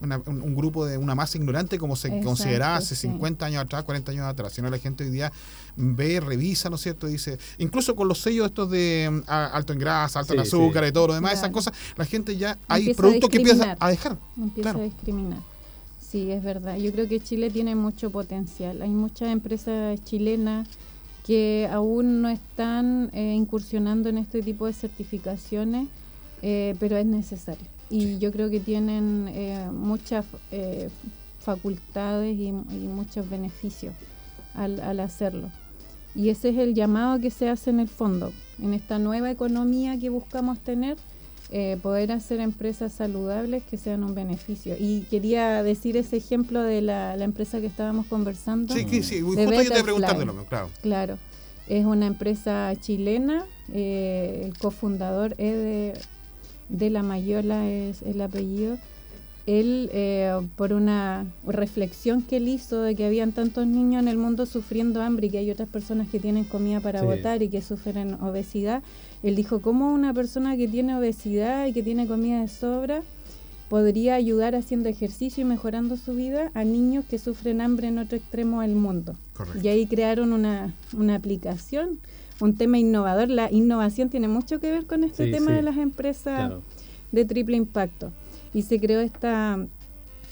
una- un, un grupo de una masa ignorante como se Exacto, consideraba hace sí. 50 años atrás, 40 años atrás, sino la gente hoy día ve, revisa, ¿no es cierto? Dice, incluso con los sellos estos de mm, a- alto en grasa, alto en azúcar sí. y todo lo demás, esas Claro. cosas, la gente ya hay Empieza productos que empieza a dejar. Empieza Claro. a discriminar. Sí, es verdad. Yo creo que Chile tiene mucho potencial. Hay muchas empresas chilenas que aún no están eh, incursionando en este tipo de certificaciones, eh, pero es necesario. Y yo creo que tienen eh, muchas eh, facultades y, y muchos beneficios al, al hacerlo. Y ese es el llamado que se hace en el fondo, en esta nueva economía que buscamos tener, eh, poder hacer empresas saludables que sean un beneficio. Y quería decir ese ejemplo de la, la empresa que estábamos conversando. Sí, que sí, justo yo te claro. Claro, es una empresa chilena, el cofundador es de, de La Mayola, es el apellido. Él, eh, por una reflexión que él hizo de que habían tantos niños en el mundo sufriendo hambre y que hay otras personas que tienen comida para Sí. botar y que sufren obesidad, él dijo, ¿cómo una persona que tiene obesidad y que tiene comida de sobra podría ayudar haciendo ejercicio y mejorando su vida a niños que sufren hambre en otro extremo del mundo? Correcto. Y ahí crearon una, una aplicación, un tema innovador. La innovación tiene mucho que ver con este Sí, tema sí. de las empresas Claro. de triple impacto. Y se creó esta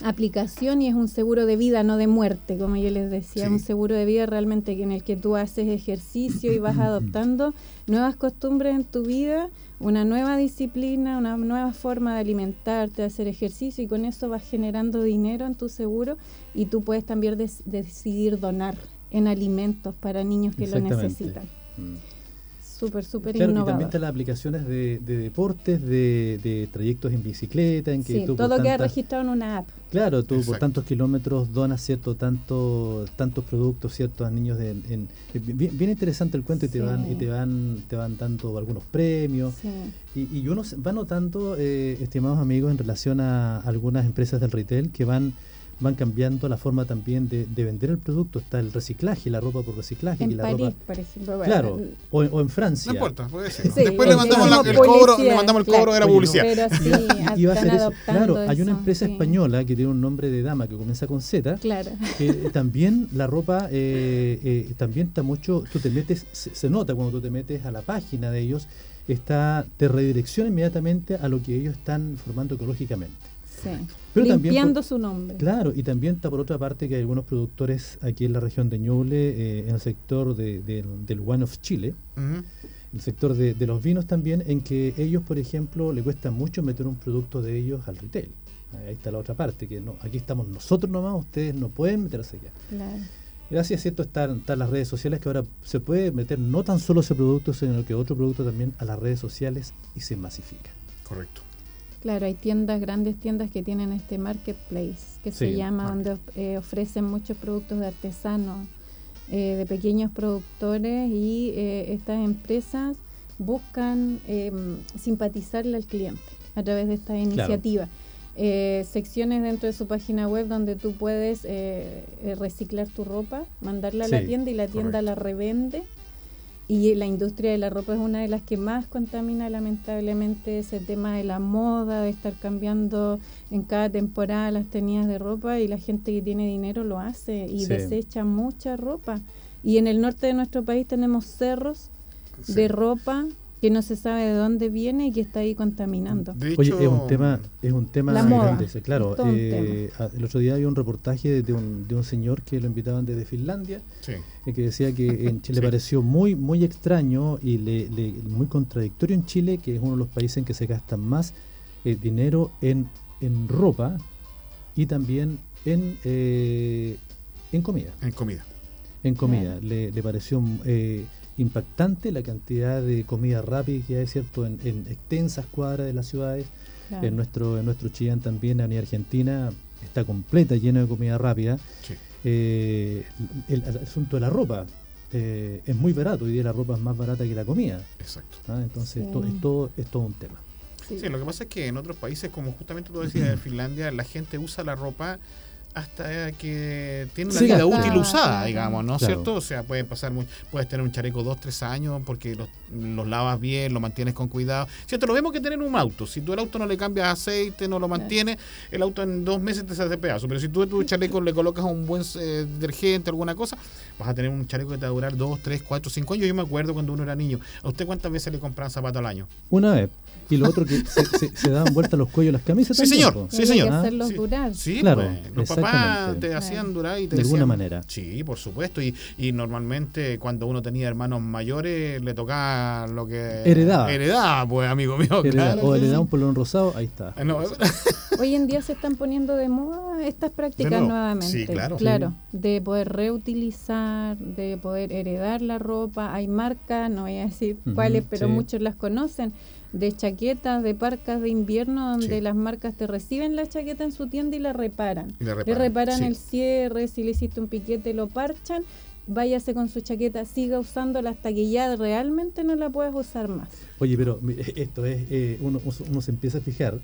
aplicación y es un seguro de vida, no de muerte, como yo les decía, Sí. un seguro de vida realmente en el que tú haces ejercicio y vas adoptando nuevas costumbres en tu vida, una nueva disciplina, una nueva forma de alimentarte, de hacer ejercicio y con eso vas generando dinero en tu seguro y tú puedes también des- decidir donar en alimentos para niños que lo necesitan. Mm. Súper, súper Claro, y también están las aplicaciones de, de deportes, de, de trayectos en bicicleta, en que Sí, tú todo queda tantas- registrado en una app. Claro, tú por tantos kilómetros donas cierto tanto tantos productos ciertos a niños de, en- bien, bien interesante el cuento y te van y te van te van dando algunos premios Sí. y, y uno se- va notando eh, estimados amigos en relación a algunas empresas del retail que van van cambiando la forma también de, de vender el producto está el reciclaje la ropa por reciclaje que En la París, ropa por ejemplo. bueno, claro o, o en Francia No importa, puede ser. Sí, Después le mandamos la- el cobro, le publicidad, mandamos el claro. cobro de la publicidad. Pero sí, Y- y va a están ser eso. adoptando claro hay una empresa sí. española que tiene un nombre de dama que comienza con Z Claro. que también la ropa eh, eh, también está mucho tú te metes se, se nota cuando tú te metes a la página de ellos está te redirecciona inmediatamente a lo que ellos están formando ecológicamente Sí. Pero Limpiando por- su nombre. claro y también está por otra parte que hay algunos productores aquí en la región de Ñuble eh, en el sector de- de- del One of Chile Ujú. el sector de, de los vinos también, en que ellos, por ejemplo, le cuesta mucho meter un producto de ellos al retail. Ahí está la otra parte, que no, aquí estamos nosotros nomás, ustedes no pueden meterse allá. Claro. Así es cierto, están, están las redes sociales que ahora se puede meter no tan solo ese producto, sino que otro producto también a las redes sociales y se masifica. Correcto. Claro, hay tiendas, grandes tiendas que tienen este marketplace, que se llama, donde eh, ofrecen muchos productos de artesanos, eh, de pequeños productores y eh, estas empresas buscan eh, simpatizarle al cliente a través de esta iniciativa. Eh, secciones dentro de su página web donde tú puedes reciclar tu ropa, mandarla a la tienda y la tienda correcto. la revende. Y la industria de la ropa es una de las que más contamina lamentablemente ese tema de la moda, de estar cambiando en cada temporada las tenidas de ropa y la gente que tiene dinero lo hace y Sí. desecha mucha ropa. Y en el norte de nuestro país tenemos cerros Sí. de ropa que no se sabe de dónde viene y que está ahí contaminando. De Oye, es un tema, es un tema La moda. grande, claro. Eh, el otro día había un reportaje de un, de un señor que lo invitaban desde Finlandia, Sí. eh, que decía que en Chile Sí. le pareció muy, muy extraño y le, le- muy contradictorio en Chile, que es uno de los países en que se gasta más eh, dinero en, en ropa y también en, eh, en comida. En comida. En comida. Le, le pareció eh, impactante la cantidad de comida rápida que hay, ¿cierto?, en, en extensas cuadras de las ciudades. Claro. En nuestro, en nuestro Chillán también, la Argentina, está completa, llena de comida rápida. Sí. Eh, el, el asunto de la ropa eh, es muy barato, hoy día la ropa es más barata que la comida. Exacto. ¿ah? Entonces, Sí. esto es, todo, es todo un tema. Sí. Sí, lo que pasa es que en otros países, como justamente tú decías de Finlandia, la gente usa la ropa hasta que tiene una Sí, vida útil usada, Claro. digamos, ¿no es Claro. cierto? O sea, pueden pasar muy, puedes tener un chaleco dos, tres años porque los, los lavas bien, lo mantienes con cuidado. ¿Cierto? Lo mismo que tener un auto. Si tú el auto no le cambias aceite, no lo mantienes, el auto en dos meses te sale de pedazo. Pero si tú a tu chaleco le colocas un buen eh, detergente, alguna cosa, vas a tener un chaleco que te va a durar dos, tres, cuatro, cinco años. Yo me acuerdo cuando uno era niño. ¿A usted cuántas veces le compraban zapatos al año? Una vez. Y lo otro que se, se, se daban vuelta los cuellos las camisas. Sí, también, señor. po. Sí, señor. que Ah, hacerlos durar. Sí, Claro, pues, los papás exactamente. te hacían durar y te De alguna manera. Sí, por supuesto. Y, y normalmente cuando uno tenía hermanos mayores le tocaba lo que Heredaba. Heredaba, pues, amigo mío. Hereda- claro o que le da sí. un polón rosado, ahí está. No, Hoy en día se están poniendo de moda estas prácticas nuevamente. Sí, claro. de poder reutilizar, de poder heredar la ropa. Hay marcas, no voy a decir cuáles, pero sí. muchos las conocen, de chaquetas, de parcas de invierno, donde Sí. las marcas te reciben la chaqueta en su tienda y la reparan. Y le Le reparan, reparan sí. el cierre, si le hiciste un piquete lo parchan, váyase con su chaqueta, siga usándola hasta que ya realmente no la puedas usar más. Oye, pero mi- esto es, eh, uno, uno se empieza a fijar,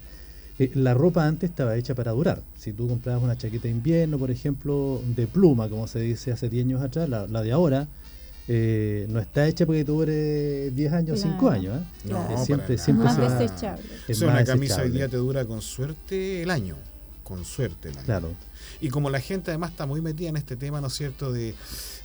eh, la ropa antes estaba hecha para durar. Si tú comprabas una chaqueta de invierno, por ejemplo, de pluma, como se dice hace 10 años atrás, la, la de ahora, eh, no está hecha porque tú dure 10 años o 5 Claro. años. ¿eh? No, siempre, siempre Más se va- desechable. O es sea, una más camisa hoy desechable. día te dura con suerte el año. Con suerte el año. Claro. Y como la gente además está muy metida en este tema, ¿no es cierto?, de,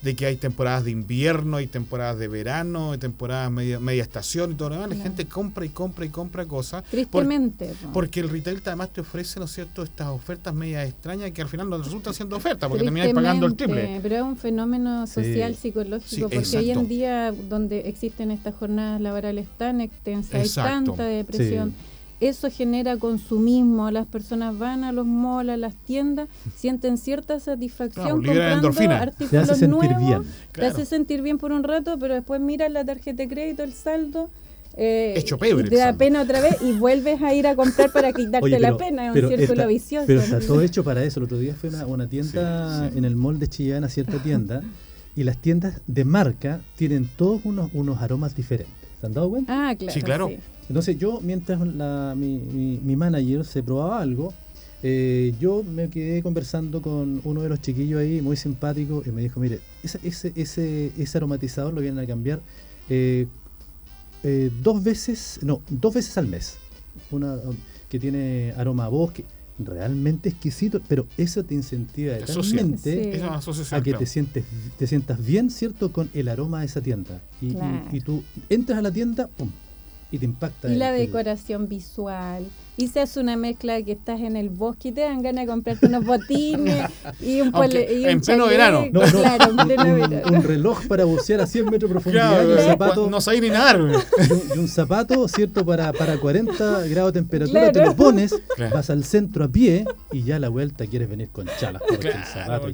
de que hay temporadas de invierno, hay temporadas de verano, hay temporadas media, media estación y todo lo demás, la gente compra y compra y compra cosas. por- Tristemente. po. porque el retail además te ofrece, ¿no es cierto?, estas ofertas medias extrañas que al final no resultan siendo ofertas porque terminas pagando el triple. Pero es un fenómeno Sí. social, psicológico, Sí, porque hoy en día donde existen estas jornadas laborales tan extensas, hay tanta depresión, eso genera consumismo, las personas van a los malls, a las tiendas, sienten cierta satisfacción Claro, comprando endorfina. Te artículos hace sentir nuevos, bien. te Claro. hace sentir bien por un rato, pero después miras la tarjeta de crédito, el saldo, eh, Hecho pebre te da pena otra vez y vuelves a ir a comprar para quitarte Oye, la pena, es un pero círculo está- vicioso. Pero está todo hecho para eso. El otro día fue una, una tienda Sí, sí. en el mall de Chillán, a cierta tienda, y las tiendas de marca tienen todos unos, unos aromas diferentes. ¿Se han dado cuenta? Ah, claro. Sí, claro. Entonces yo, mientras la- mi, mi- mi manager se probaba algo, eh, yo me quedé conversando con uno de los chiquillos ahí, muy simpático, y me dijo, mire, ese, ese, ese, ese aromatizador lo vienen a cambiar eh, eh, dos veces, no, dos veces al mes. Una um, que tiene aroma a bosque, realmente exquisito, pero eso te incentiva Te asocia. totalmente Sí. Esa es una asociación. a que te sientes te sientas bien, ¿cierto? Con el aroma de esa tienda. Y, y- y tú entras a la tienda, pum, y te impacta. Y el- la decoración visual. Y se hace una mezcla de que estás en el bosque y te dan ganas de comprarte unos botines y un, pole- y un en pleno chaleco. verano. No, no, Claro, en pleno un, verano. un reloj para bucear a 100 metros de profundidad Claro, y, un no, zapato, no sabía ni nadar. güey. y, un, y un zapato, ¿cierto? Para, para 40 grados de temperatura, Claro. te lo pones, Claro. vas al centro a pie y ya a la vuelta quieres venir con chalas. Porque el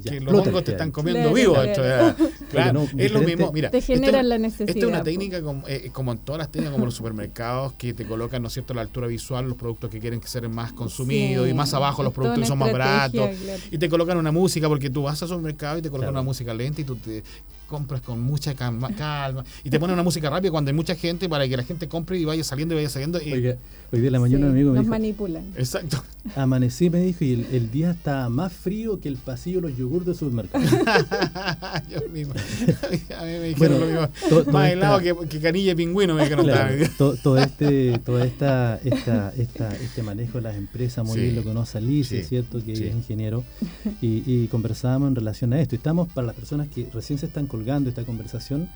ya los hongos te están comiendo Claro, vivo. claro. esto ya. Claro, no, es lo mismo. Mira, Te esta es generan una- la Esta es necesidad, una técnica como, eh, como en todas las técnicas, como los supermercados, que te colocan, ¿no es cierto?, la altura visual, los productos que quieren ser más consumidos Sí, y más abajo los productos que son más baratos. claro. Y te colocan una música, porque tú vas al supermercado y te colocan Claro. una música lenta y tú te compras con mucha calma, calma y te ponen una música rápida cuando hay mucha gente para que la gente compre y vaya saliendo y vaya saliendo. Y, Oiga, hoy día la mañana Sí, un amigo me nos dijo, manipulan. Exacto. amanecí, me dijo, y el, el día está más frío que el pasillo de los yogurts del supermercado. Yo mismo. A mí me dijeron Bueno, lo mismo. to- Más esta- helado que, que canilla de pingüino me dijeron. Claro, to- todo este, toda esta, esta, esta, este manejo de las empresas, muy Sí, bien lo conoce Alicia, sí, ¿cierto? Que es ingeniero, y, y conversábamos en relación a esto. Y Estamos, para las personas que recién se están colgando esta conversación,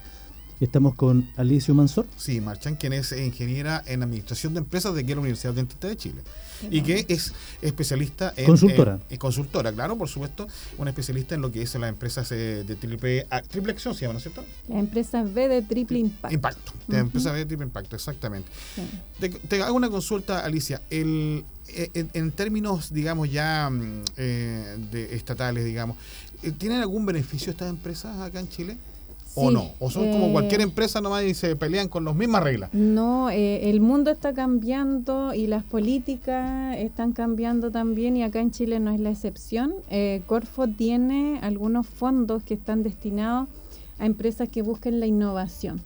estamos con Alicio Mansor. Sí, Marchan, quien es ingeniera en administración de empresas de aquí a la Universidad Dentista de Chile. Y que es especialista en. Consultora. en- en consultora, claro, por supuesto. Una especialista en lo que es las empresas eh, de triple, triple acción, se llama, ¿no es cierto? La empresa B de triple impacto. Impacto. De Ujú. empresas de triple impacto, exactamente. Sí. Te, te hago una consulta, Alicia. El, eh, en, en términos, digamos, ya mm, eh, de estatales, digamos, eh, ¿tienen algún beneficio estas empresas acá en Chile? ¿O Sí, no? ¿O son como eh, cualquier empresa nomás y se pelean con las mismas reglas? No, eh, el mundo está cambiando y las políticas están cambiando también y acá en Chile no es la excepción. Eh, Corfo tiene algunos fondos que están destinados a empresas que busquen la innovación.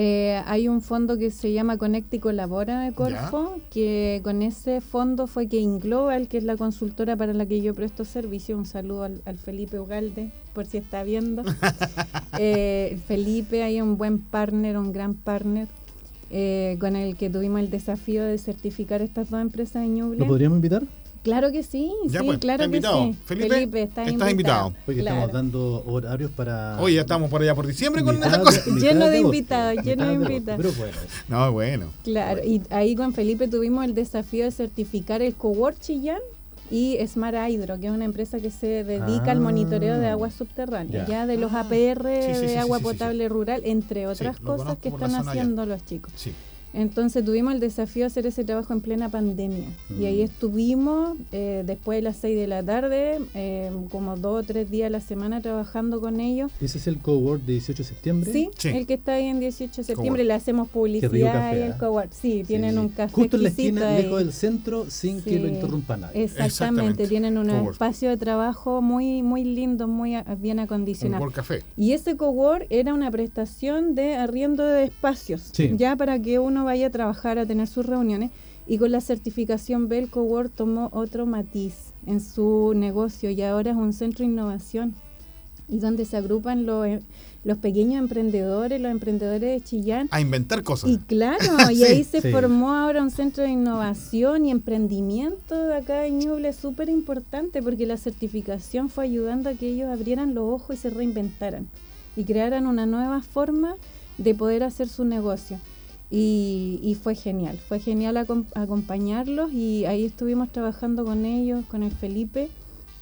Eh, hay un fondo que se llama Conecta y Colabora de Corfo, que con ese fondo fue que Inglobal, que es la consultora para la que yo presto servicio, un saludo al, al Felipe Ugalde, por si está viendo. Eh, Felipe, hay un buen partner, un gran partner, eh, con el que tuvimos el desafío de certificar estas dos empresas de Ñuble. ¿Lo podríamos invitar? Claro que sí, Ya, sí, pues, claro está que invitado. sí. Felipe, estás, estás invitado. Porque Claro. estamos dando horarios para... Oye, ya estamos por allá por diciembre con esas cosas. Lleno de invitados, lleno de invitados. Pero bueno, No, bueno. Claro, y ahí con Felipe tuvimos el desafío de certificar el Cowork Chillán y Smart Hydro, que es una empresa que se dedica al Ah. monitoreo de aguas subterráneas, Ya. ya, de los Ah. APR Sí, sí, sí, de sí, agua sí, sí, sí. potable rural, entre otras cosas que están allá. haciendo los chicos. Entonces tuvimos el desafío de hacer ese trabajo en plena pandemia. Y ahí Mm. estuvimos eh, después de las 6 de la tarde, eh, como dos o tres días a la semana trabajando con ellos. ese es el cowork de 18 de septiembre. Sí, Sí. el que está ahí en 18 de septiembre, Cowork. le hacemos publicidad café, y el ¿ah? cowork. Sí, tienen un café Justo en la esquina, ahí. lejos del centro, sin que lo interrumpa nadie. Exactamente, Exactamente. tienen un Cowork. espacio de trabajo muy muy lindo, muy bien Un acondicionado. World Café. Y ese cowork era una prestación de arriendo de espacios, Sí. ya para que uno vaya a trabajar, a tener sus reuniones. Y con la certificación B, el cowork tomó otro matiz en su negocio y ahora es un centro de innovación y donde se agrupan los, eh, los pequeños emprendedores, los emprendedores de Chillán. A inventar cosas. Y claro, y Sí. ahí se Sí. formó ahora un centro de innovación y emprendimiento de acá en Ñuble súper importante porque la certificación fue ayudando a que ellos abrieran los ojos y se reinventaran y crearan una nueva forma de poder hacer su negocio. Y, y fue genial, fue genial acom- acompañarlos y ahí estuvimos trabajando con ellos, con el Felipe.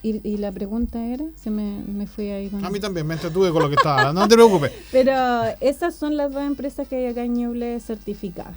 Y, y la pregunta era, se me, me fui ahí con... A mí también me entretuve con lo que estaba. No te preocupes. Pero esas son las dos empresas que hay acá en Ñuble certificadas.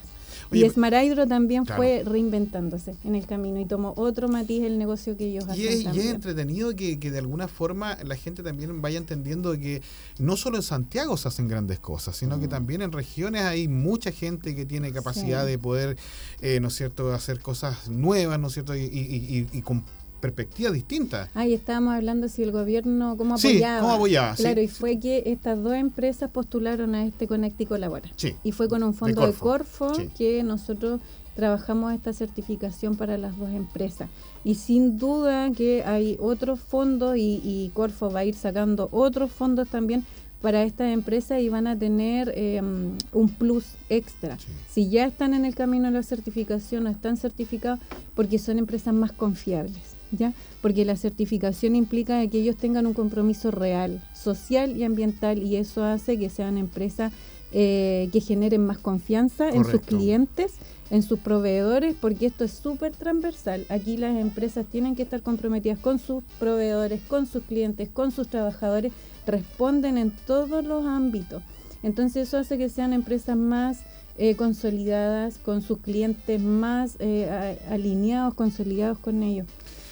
Oye, y Smart Hydro también claro. fue reinventándose en el camino y tomó otro matiz el negocio que ellos Y hacen es, y es entretenido que, que de alguna forma la gente también vaya entendiendo que no solo en Santiago se hacen grandes cosas, sino que Mm. también en regiones hay mucha gente que tiene capacidad Sí. de poder, eh, ¿no es cierto?, hacer cosas nuevas, ¿no es cierto?, y, y- y- y con perspectivas distintas. Ah, y estábamos hablando si el gobierno, cómo Sí, apoyaba. cómo apoyaba, sí. Claro, y fue que estas dos empresas postularon a este Connect y Colabora. Sí. Y fue con un fondo de Corfo, Corfo, sí. que nosotros trabajamos esta certificación para las dos empresas. Y sin duda que hay otros fondos y, y Corfo va a ir sacando otros fondos también para estas empresas y van a tener eh, un plus extra. Sí. Si ya están en el camino de la certificación o están certificados, porque son empresas más confiables. ¿Ya? Porque la certificación implica que ellos tengan un compromiso real, social y ambiental, y eso hace que sean empresas eh, que generen más confianza en sus clientes, en sus proveedores, porque esto es súper transversal. Aquí las empresas tienen que estar comprometidas con sus proveedores, con sus clientes, con sus trabajadores, responden en todos los ámbitos. Entonces eso hace que sean empresas más eh, consolidadas, con sus clientes más eh, alineados, consolidados con ellos.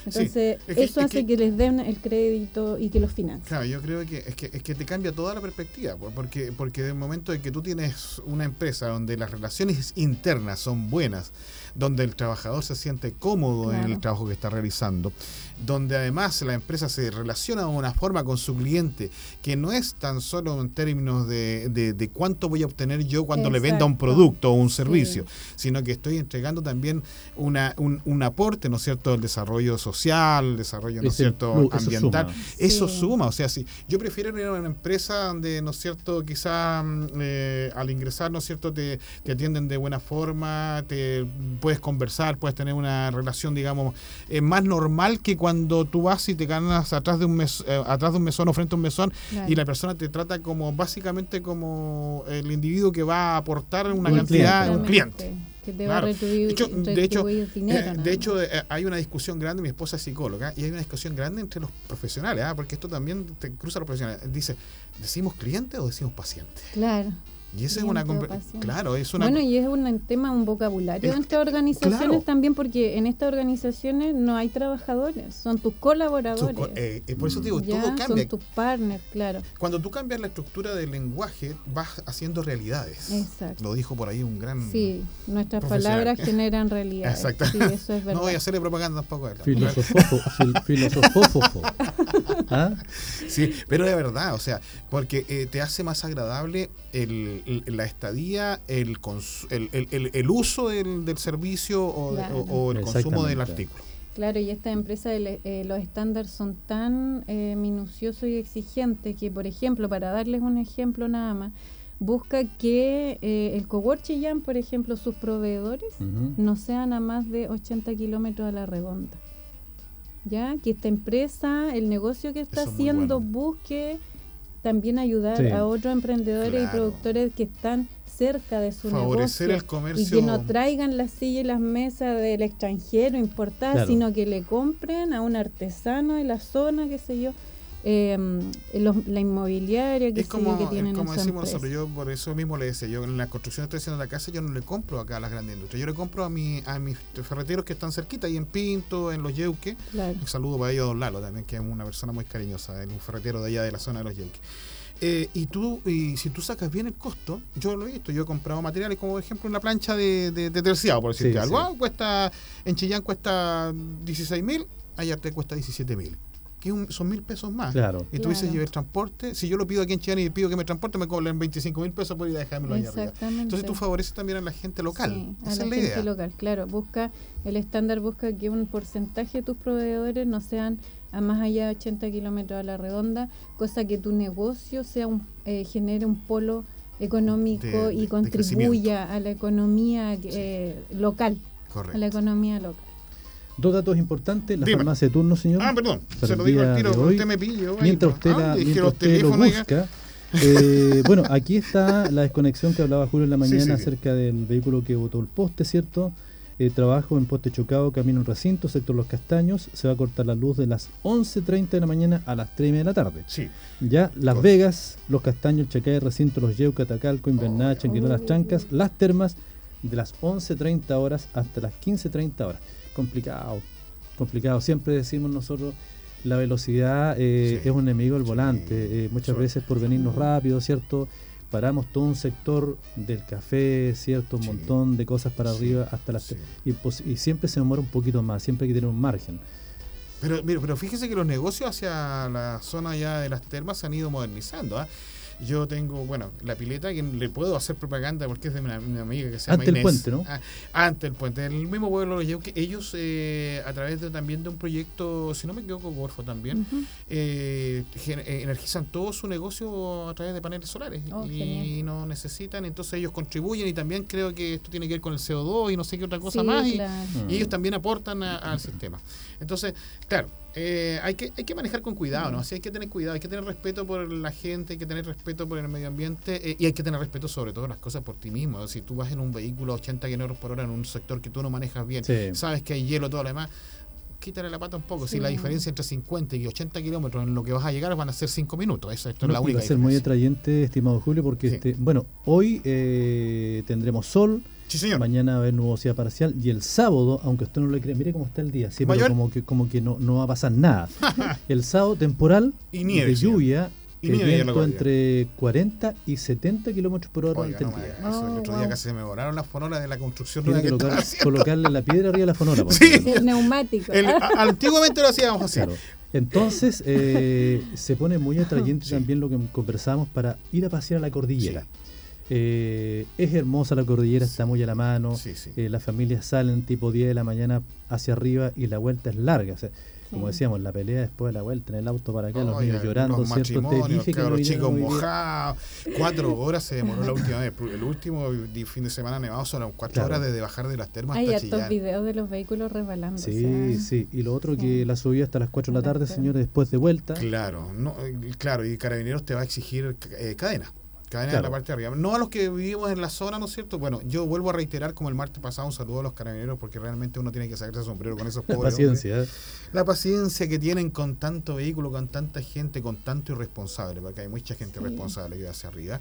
Entonces es que- eso es hace que- que, les den el crédito y que los financien. Claro, yo creo que es, que es que te cambia toda la perspectiva, porque porque del momento en que tú tienes una empresa donde las relaciones internas son buenas, donde el trabajador se siente cómodo en el trabajo que está realizando, donde además la empresa se relaciona de una forma con su cliente que no es tan solo en términos de, de- de cuánto voy a obtener yo cuando le venda un producto o un Sí. servicio, sino que estoy entregando también una, un, un aporte, ¿no es cierto?, al desarrollo social, el desarrollo, ¿no es cierto?, ambiental. suma. Eso Sí. suma, o sea, si yo prefiero ir a una empresa donde, ¿no es cierto?, quizá mm, eh, al ingresar, ¿no es cierto?, te, te atienden de buena forma, te puedes conversar, puedes tener una relación, digamos, eh, más normal que cuando tú vas y te ganas atrás de un mes, eh, atrás de un mesón o frente a un mesón Claro. y la persona te trata como básicamente como el individuo que va a aportar una Un cantidad, un cliente. Que te Claro. va a retribuir, De hecho, de hecho, dinero. Eh, de hecho, eh, hay una discusión grande, mi esposa es psicóloga, y hay una discusión grande entre los profesionales, ¿ah? porque esto también te cruza a los profesionales. Dice, ¿decimos cliente o decimos paciente? claro. Y esa es una... Claro, es una... Bueno, y es un tema, un vocabulario El- entre organizaciones claro. también, porque en estas organizaciones no hay trabajadores, son tus colaboradores. co- eh, eh, por eso te digo, ya, todo cambia. Son tus partners, claro. Cuando tú cambias la estructura del lenguaje, vas haciendo realidades. Exacto. Lo dijo por ahí un gran... Sí, nuestras palabras generan realidad. Exacto. Sí, eso es verdad. No voy a hacerle propaganda tampoco. Filosofófo, fil- filosofófofo. ¿Ah? Sí, pero de verdad, o sea, porque eh, te hace más agradable el, el- la estadía, el, cons- el, el- el- el uso del, del servicio o, de- Claro. o- o el consumo del artículo. Claro, y estas empresas, el- eh, los estándares son tan eh, minuciosos y exigentes que, por ejemplo, para darles un ejemplo nada más, busca que eh, el cowork Chillán, por ejemplo, sus proveedores no sean a más de 80 kilómetros a la redonda. ¿Ya? Que esta empresa, el negocio que está Eso haciendo, bueno. busque también ayudar Sí. a otros emprendedores y productores que están cerca de su Favorecer negocio el comercio. y que no traigan las sillas y las mesas del extranjero importadas, Claro. sino que le compren a un artesano de la zona, qué sé yo, eh, los- la inmobiliaria que, es como, que es tienen como en su decimos empresa. nosotros, yo por eso mismo le decía, yo en la construcción estoy haciendo la casa, yo no le compro acá a las grandes industrias, yo le compro a, mi, a mis ferreteros que están cerquita, ahí en Pinto, en Los Yeuques, Claro. Un saludo para ellos a Don Lalo también, que es una persona muy cariñosa, es un ferretero de allá de la zona de los Yeuques. Eh, y tú, y si tú sacas bien el costo, yo lo he visto, yo he comprado materiales como por ejemplo una plancha de, de, de terciado, por decirte Sí, algo. sí. Ah, cuesta, en Chillán cuesta 16 mil, allá te cuesta 17 mil. Que un- son mil pesos más. Claro. Y tú dices, Claro. lleva el transporte. Si yo lo pido aquí en Chillán y pido que me transporte, me cobran 25 mil pesos por ir a dejármelo allá arriba. Exactamente. Entonces tú favoreces también a la gente local. Sí, a Esa la es la gente idea. local, claro. Busca, el estándar busca que un porcentaje de tus proveedores no sean a más allá de 80 kilómetros a la redonda, cosa que tu negocio sea un, eh, genere un polo económico De- de- y de contribuya a la economía eh, local, a Correcto. la economía local. Dos datos importantes. La Dime. farmacia de turno, señor. Ah, perdón, se lo digo al tiro, hoy, usted me pillo. ahí, Mientras usted, la- Ah, mientras usted lo busca. eh, bueno, aquí está la desconexión que hablaba Julio en la mañana sí, sí. acerca del vehículo que botó el poste, ¿cierto? Eh, trabajo en poste chocado, camino en recinto, sector Los Castaños. Se va a cortar la luz de las 11.30 de la mañana a las 3 y media de la tarde. Sí, Ya, Las Correcto. Vegas, Los Castaños, Chacay, Recinto, Los Yeuca, Tacalco, Invernacha, Oh, Las. Chancas, Las Termas, de las 11.30 horas hasta las 15.30 horas. Complicado, complicado. Siempre decimos nosotros, la velocidad eh, Sí, es un enemigo del sí. volante. eh, muchas Sobre- veces por venirnos rápido, ¿cierto? Paramos todo un sector del café, ¿cierto? Un Sí. montón de cosas para arriba hasta las... Y, pos- y siempre se demora un poquito más, siempre hay que tener un margen. Pero, pero fíjese que los negocios hacia la zona ya de las termas se han ido modernizando. ¿ah? Yo tengo, bueno, la pileta que le puedo hacer propaganda porque es de una, una amiga que se llama Ante el Inés. puente, ¿no? Ah, ante el puente, en el mismo pueblo los Yeuques, ellos eh, a través de, también de un proyecto, si no me equivoco, Gorfo también, eh, eh, energizan todo su negocio a través de paneles solares Oh, y genial. no necesitan, entonces ellos contribuyen y también creo que esto tiene que ver con el CO2 y no sé qué otra cosa Sí, más. y- claro. Y ellos también aportan a- al sistema. Entonces, claro, eh, hay, que, hay que manejar con cuidado, ¿no? Así hay que tener cuidado, hay que tener respeto por la gente, hay que tener respeto por el medio ambiente eh, y hay que tener respeto sobre todo las cosas por ti mismo. Si tú vas en un vehículo a 80 km por hora en un sector que tú no manejas bien, Sí. sabes que hay hielo, todo lo demás, quítale la pata un poco. Si la diferencia entre 50 y 80 kilómetros en lo que vas a llegar van a ser 5 minutos. Esto es la única va a ser muy atrayente, estimado Julio, porque Sí. este, bueno, hoy eh, tendremos sol, Sí, señor. mañana va a haber nubosidad parcial y el sábado, aunque usted no lo cree, mire cómo está el día, sí, pero como que, como que no, no va a pasar nada. el sábado temporal Y nieve, de señor. lluvia, Y la viento entre 40 y 70 kilómetros por hora Oiga, durante no el día. eso. El Oh, otro día wow. casi se me volaron las fonolas de la construcción Tiene que que colocar- colocarle la piedra arriba de la fonola. Sí. El neumático. El- a- antiguamente lo hacíamos así. Claro. Entonces eh, se pone muy atrayente Sí. también lo que conversamos para ir a pasear a la cordillera. Sí. Eh, es hermosa la cordillera, está muy a la mano. Sí, sí. Eh, las familias salen tipo 10 de la mañana hacia arriba y la vuelta es larga. O sea, Como decíamos, la pelea después de la vuelta en el auto para acá, los niños llorando, los ¿cierto? Te que vinieran chicos mojados. Cuatro horas se demoró la última vez. El último fin de semana nevado son cuatro Claro. horas desde bajar de las termas Hay hasta videos de los vehículos resbalando. Sí, sí. Y lo otro Sí. que la subí hasta las 4 de la tarde, claro. señores, después de vuelta. Claro, no, eh, claro, y Carabineros te va a exigir eh, cadena. Cadena en Claro. la parte de arriba. No a los que vivimos en la zona, ¿no es cierto? Bueno, yo vuelvo a reiterar como el martes pasado un saludo a los carabineros porque realmente uno tiene que sacarse el sombrero con esos pobres. hombres. Paciencia. ¿eh? La paciencia que tienen con tanto vehículo, con tanta gente, con tanto irresponsable, porque hay mucha gente Sí. responsable que va hacia arriba.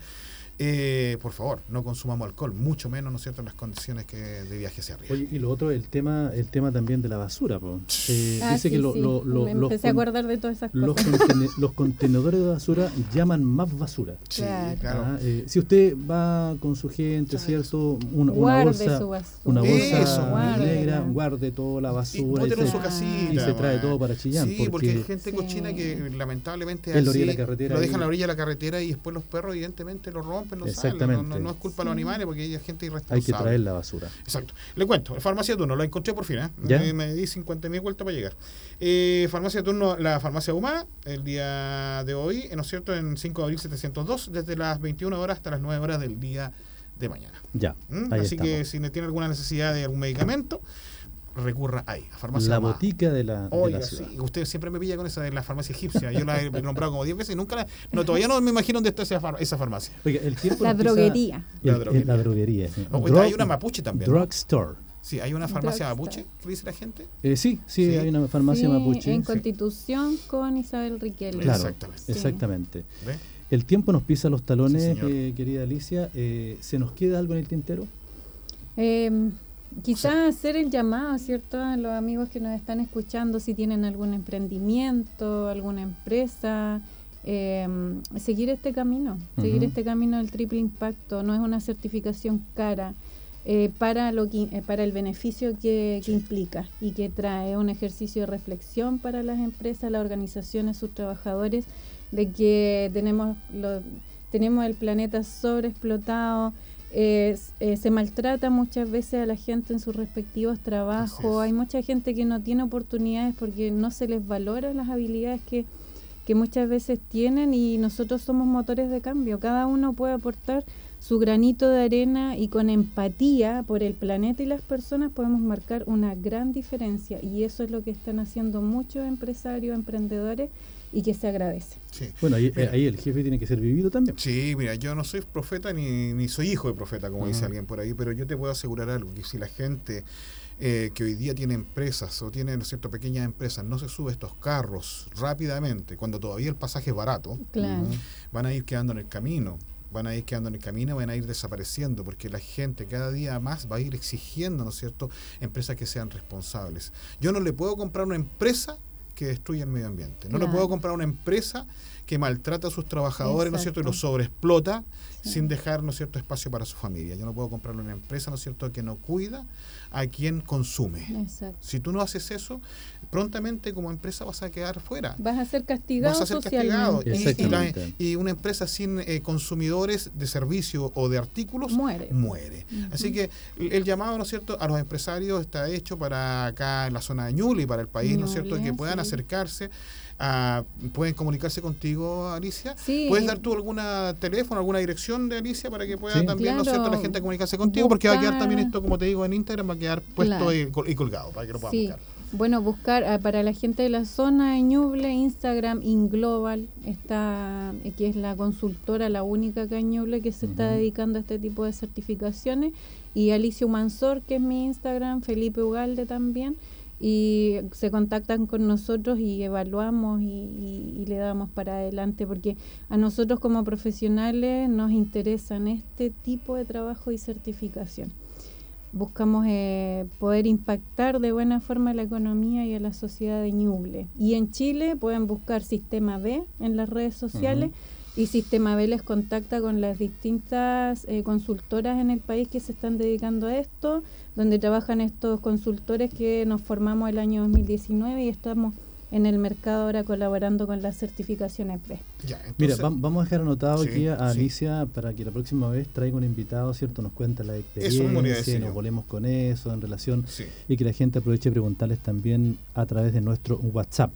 Eh, por favor, no consumamos alcohol, mucho menos, ¿no es cierto?, en las condiciones que de viaje hacia arriba. Oye, y lo otro, el tema, el tema también de la basura. Eh, Ah, dice sí, que lo- sí. lo- lo- Me los, empecé a con- acordar de todas esas los, cosas. contene- los contenedores de basura llaman más basura. sí, claro. claro. Ah, eh, si usted va con su gente, ¿cierto? Una, una bolsa, una bolsa Eso, negra, guarde toda la basura y, se, su casita. y se trae todo para Chillán. Sí, porque, hay gente Sí. cochina que lamentablemente En la orilla así, de la carretera lo dejan en la orilla de la carretera y después los perros evidentemente lo rompen, lo salen. No, Exactamente. no, no es culpa de los animales porque hay gente hay irresponsable. que traer la basura. Exacto. Le cuento, farmacia de turno, la encontré por fin, ¿eh? ¿Ya? Me, me di 50 mil vueltas para llegar. Eh, farmacia de turno, la farmacia Humada, el día de hoy, ¿no es cierto? En 5 de abril 702, desde las 21 horas hasta las 9 horas del día de mañana. Ya, ¿Mm? ahí Así que si tiene alguna necesidad de algún medicamento, recurra ahí, a farmacia La botica de la, de Oiga, la ciudad. sí, usted siempre me pilla con esa de la farmacia egipcia. Yo la he nombrado como 10 veces y nunca la, no, todavía no me imagino dónde está esa, far- esa farmacia. Oiga, el tiempo La droguería. el- La droguería. la droguería. sí. Oh, Drug- hay una mapuche también. ¿no? Drugstore. Sí, hay una farmacia Drugstore. mapuche, ¿qué dice la gente? Eh, sí, sí, Sí. hay una farmacia Sí, mapuche. En Sí. Constitución con Isabel Riquelme. Claro, Exactamente. Sí. exactamente. ¿Ve? El tiempo nos pisa los talones, eh, querida Alicia. Eh, ¿Se nos queda algo en el tintero? Eh, quizás hacer el llamado, ¿cierto? A los amigos que nos están escuchando, si tienen algún emprendimiento, alguna empresa, eh, seguir este camino, seguir este camino del triple impacto. No es una certificación cara. eh, para lo que, eh, para el beneficio que, que implica y que trae un ejercicio de reflexión para las empresas, las organizaciones, sus trabajadores, de que tenemos lo, tenemos el planeta sobreexplotado, eh, eh, se maltrata muchas veces a la gente en sus respectivos trabajos, hay mucha gente que no tiene oportunidades porque no se les valora las habilidades que, que muchas veces tienen y nosotros somos motores de cambio, cada uno puede aportar su granito de arena y con empatía por el planeta y las personas podemos marcar una gran diferencia. Y eso es lo que están haciendo muchos empresarios, emprendedores y que se agradece. Sí. Bueno, ahí, Mira. ahí el jefe tiene que ser vivido también. Sí, mira, yo no soy profeta ni, ni soy hijo de profeta, como dice alguien por ahí, pero yo te puedo asegurar algo, que si la gente eh, que hoy día tiene empresas o tiene, ¿no es cierto?, pequeñas empresas, no se sube a estos carros rápidamente, cuando todavía el pasaje es barato, Claro. Van a ir quedando en el camino, van a ir quedando en el camino, van a ir desapareciendo, porque la gente cada día más va a ir exigiendo, ¿no es cierto?, empresas que sean responsables. Yo no le puedo comprar una empresa que destruya el medio ambiente. No le Claro. puedo comprar una empresa que maltrata a sus trabajadores, ¿no es cierto?, y los sobreexplota Sí. sin dejar, ¿no es cierto?, espacio para su familia. Yo no puedo comprarle una empresa, ¿no es cierto?, que no cuida a quien consume. Exacto. Si tú no haces eso, prontamente como empresa vas a quedar fuera Vas a ser castigado vas a ser castigado. socialmente. Y, y la- Exactamente. y una empresa sin eh, consumidores de servicio o de artículos Muere. muere. Así que el, el llamado, ¿no es cierto?, a los empresarios está hecho para acá en la zona de Ñuble y para el país, ¿no es cierto?, que puedan sí. acercarse, a, pueden comunicarse contigo, Alicia. Sí, ¿Puedes dar tú alguna teléfono, alguna dirección de Alicia para que pueda Sí. también, ¿no es cierto?, la gente comunicarse contigo? Porque va a quedar también esto, como te digo, en Instagram, va a quedar puesto Claro. y, col- y colgado para que lo puedan Sí, buscar. Bueno, buscar ah, para la gente de la zona de Ñuble, Instagram Inglobal, está, eh, que es la consultora, la única acá en Ñuble que se está dedicando a este tipo de certificaciones. Y Alicia Mansor, que es mi Instagram, Felipe Ugalde también. Y se contactan con nosotros y evaluamos y, y- y le damos para adelante, porque a nosotros como profesionales nos interesan este tipo de trabajo y certificación buscamos eh, poder impactar de buena forma a la economía y a la sociedad de Ñuble. Y en Chile pueden buscar Sistema B en las redes sociales y Sistema B les contacta con las distintas eh, consultoras en el país que se están dedicando a esto, donde trabajan estos consultores que nos formamos el año 2019 y estamos en el mercado ahora colaborando con las certificaciones B. Ya, entonces, Mira, vam- vamos a dejar anotado Sí, aquí a sí. Alicia para que la próxima vez traiga un invitado, ¿cierto? Nos cuenta la a experiencia, nos volvemos con eso en relación sí. y que la gente aproveche de preguntarles también a través de nuestro WhatsApp.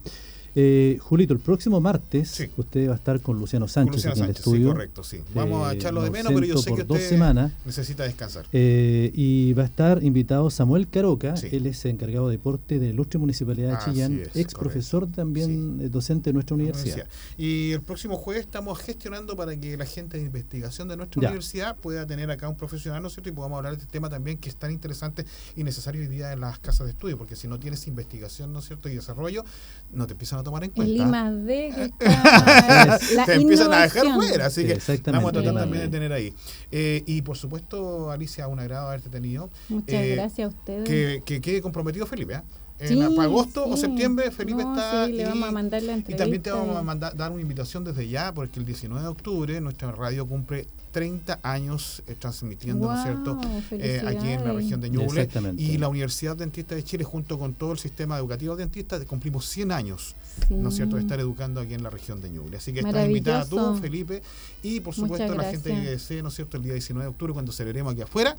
Eh, Julito, el próximo martes Sí. usted va a estar con Luciano Sánchez Luciano aquí en el Sánchez, sí, estudio. correcto, sí. Vamos a Eh, echarlo de me menos, pero yo sé que usted semanas. necesita descansar. Eh, y va a estar invitado Samuel Caroca, Sí. él es encargado de deporte de la Ilustre Municipalidad de Así Chillán, es, ex correcto. profesor también eh, docente de nuestra universidad. Universidad. Y el próximo jueves estamos gestionando para que la gente de investigación de nuestra Ya. universidad pueda tener acá un profesional, ¿no es cierto? Y podamos hablar de este tema también que es tan interesante y necesario hoy día en las casas de estudio, porque si no tienes investigación, ¿no es cierto? Y desarrollo, no te empiezan a tomar en El cuenta. I más D que está la te empiezan a dejar fuera, así que vamos a tratar también de tener ahí. Eh, y por supuesto, Alicia, un agrado haberte tenido. Muchas Eh, gracias a ustedes. Que, que quede comprometido Felipe, ¿eh? En Sí, para agosto o septiembre Felipe No, está sí, le y- vamos a mandar la y entrevista. también te vamos a y- mandar, dar una invitación desde ya, porque el 19 de octubre nuestra radio cumple 30 años eh, transmitiendo, ¿no es cierto? Eh, aquí en la región de Ñuble. Exactamente. Y la Universidad Dentista de Chile, junto con todo el sistema educativo dentista, cumplimos 100 años, Sí. ¿no es cierto?, de estar educando aquí en la región de Ñuble. Así que estás invitada tú. Felipe, y por supuesto la gente que desee, ¿no es cierto?, el día 19 de octubre, cuando celebremos aquí afuera,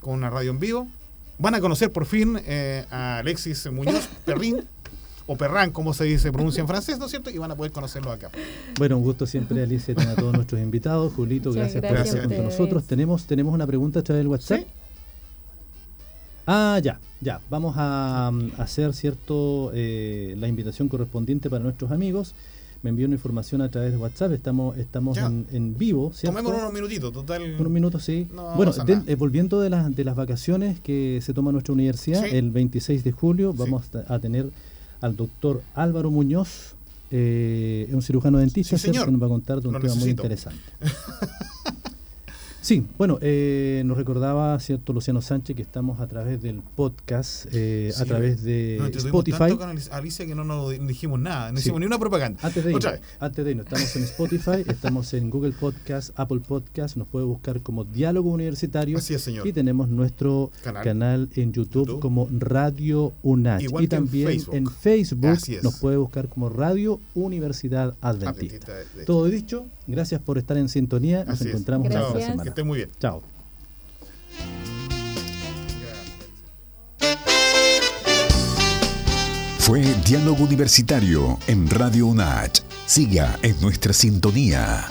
con una radio en vivo. Van a conocer por fin eh, a Alexis Muñoz Perrín, o Perrán, como se dice, pronuncia en francés, ¿no es cierto? Y van a poder conocerlo acá. Bueno, un gusto siempre, Alicia, tener a todos nuestros invitados. Julito, Muchas gracias, por estar a junto a ustedes. nosotros. Tenemos, tenemos una pregunta a través del WhatsApp. ¿Sí? Ah, ya, ya. Vamos a um, hacer cierto eh, la invitación correspondiente para nuestros amigos. Me envió una información a través de WhatsApp. Estamos, estamos en, en vivo, ¿cierto? Tomémonos unos minutitos, total. Unos minutos, sí. No bueno, de- eh, volviendo de, las de las vacaciones que se toma nuestra universidad, Sí. el 26 de julio vamos a a tener al doctor Álvaro Muñoz, eh, un cirujano dentista, señor. que nos va a contar de un Lo tema muy interesante. Sí, bueno, eh, nos recordaba, ¿cierto, Luciano Sánchez, que estamos a través del podcast, eh, a través de entretuvimos Spotify. tanto con Alicia- Alicia que no nos dijimos nada, no Sí. hicimos ni una propaganda. Antes de, irnos, antes de irnos, estamos en Spotify, estamos en Google Podcast, Apple Podcast, nos puede buscar como Diálogo Universitario Así es, señor. y tenemos nuestro Canal. canal, en YouTube, YouTube. como Radio UNACH. Igual y que en también Facebook. en Facebook nos puede buscar como Radio Universidad Adventista Adventista. de- de- Todo dicho, gracias por estar en sintonía. Nos Así es. encontramos la. Que semana. Esté muy bien. Chao. Fue Diálogo Universitario en Radio UNACH. Siga en nuestra sintonía.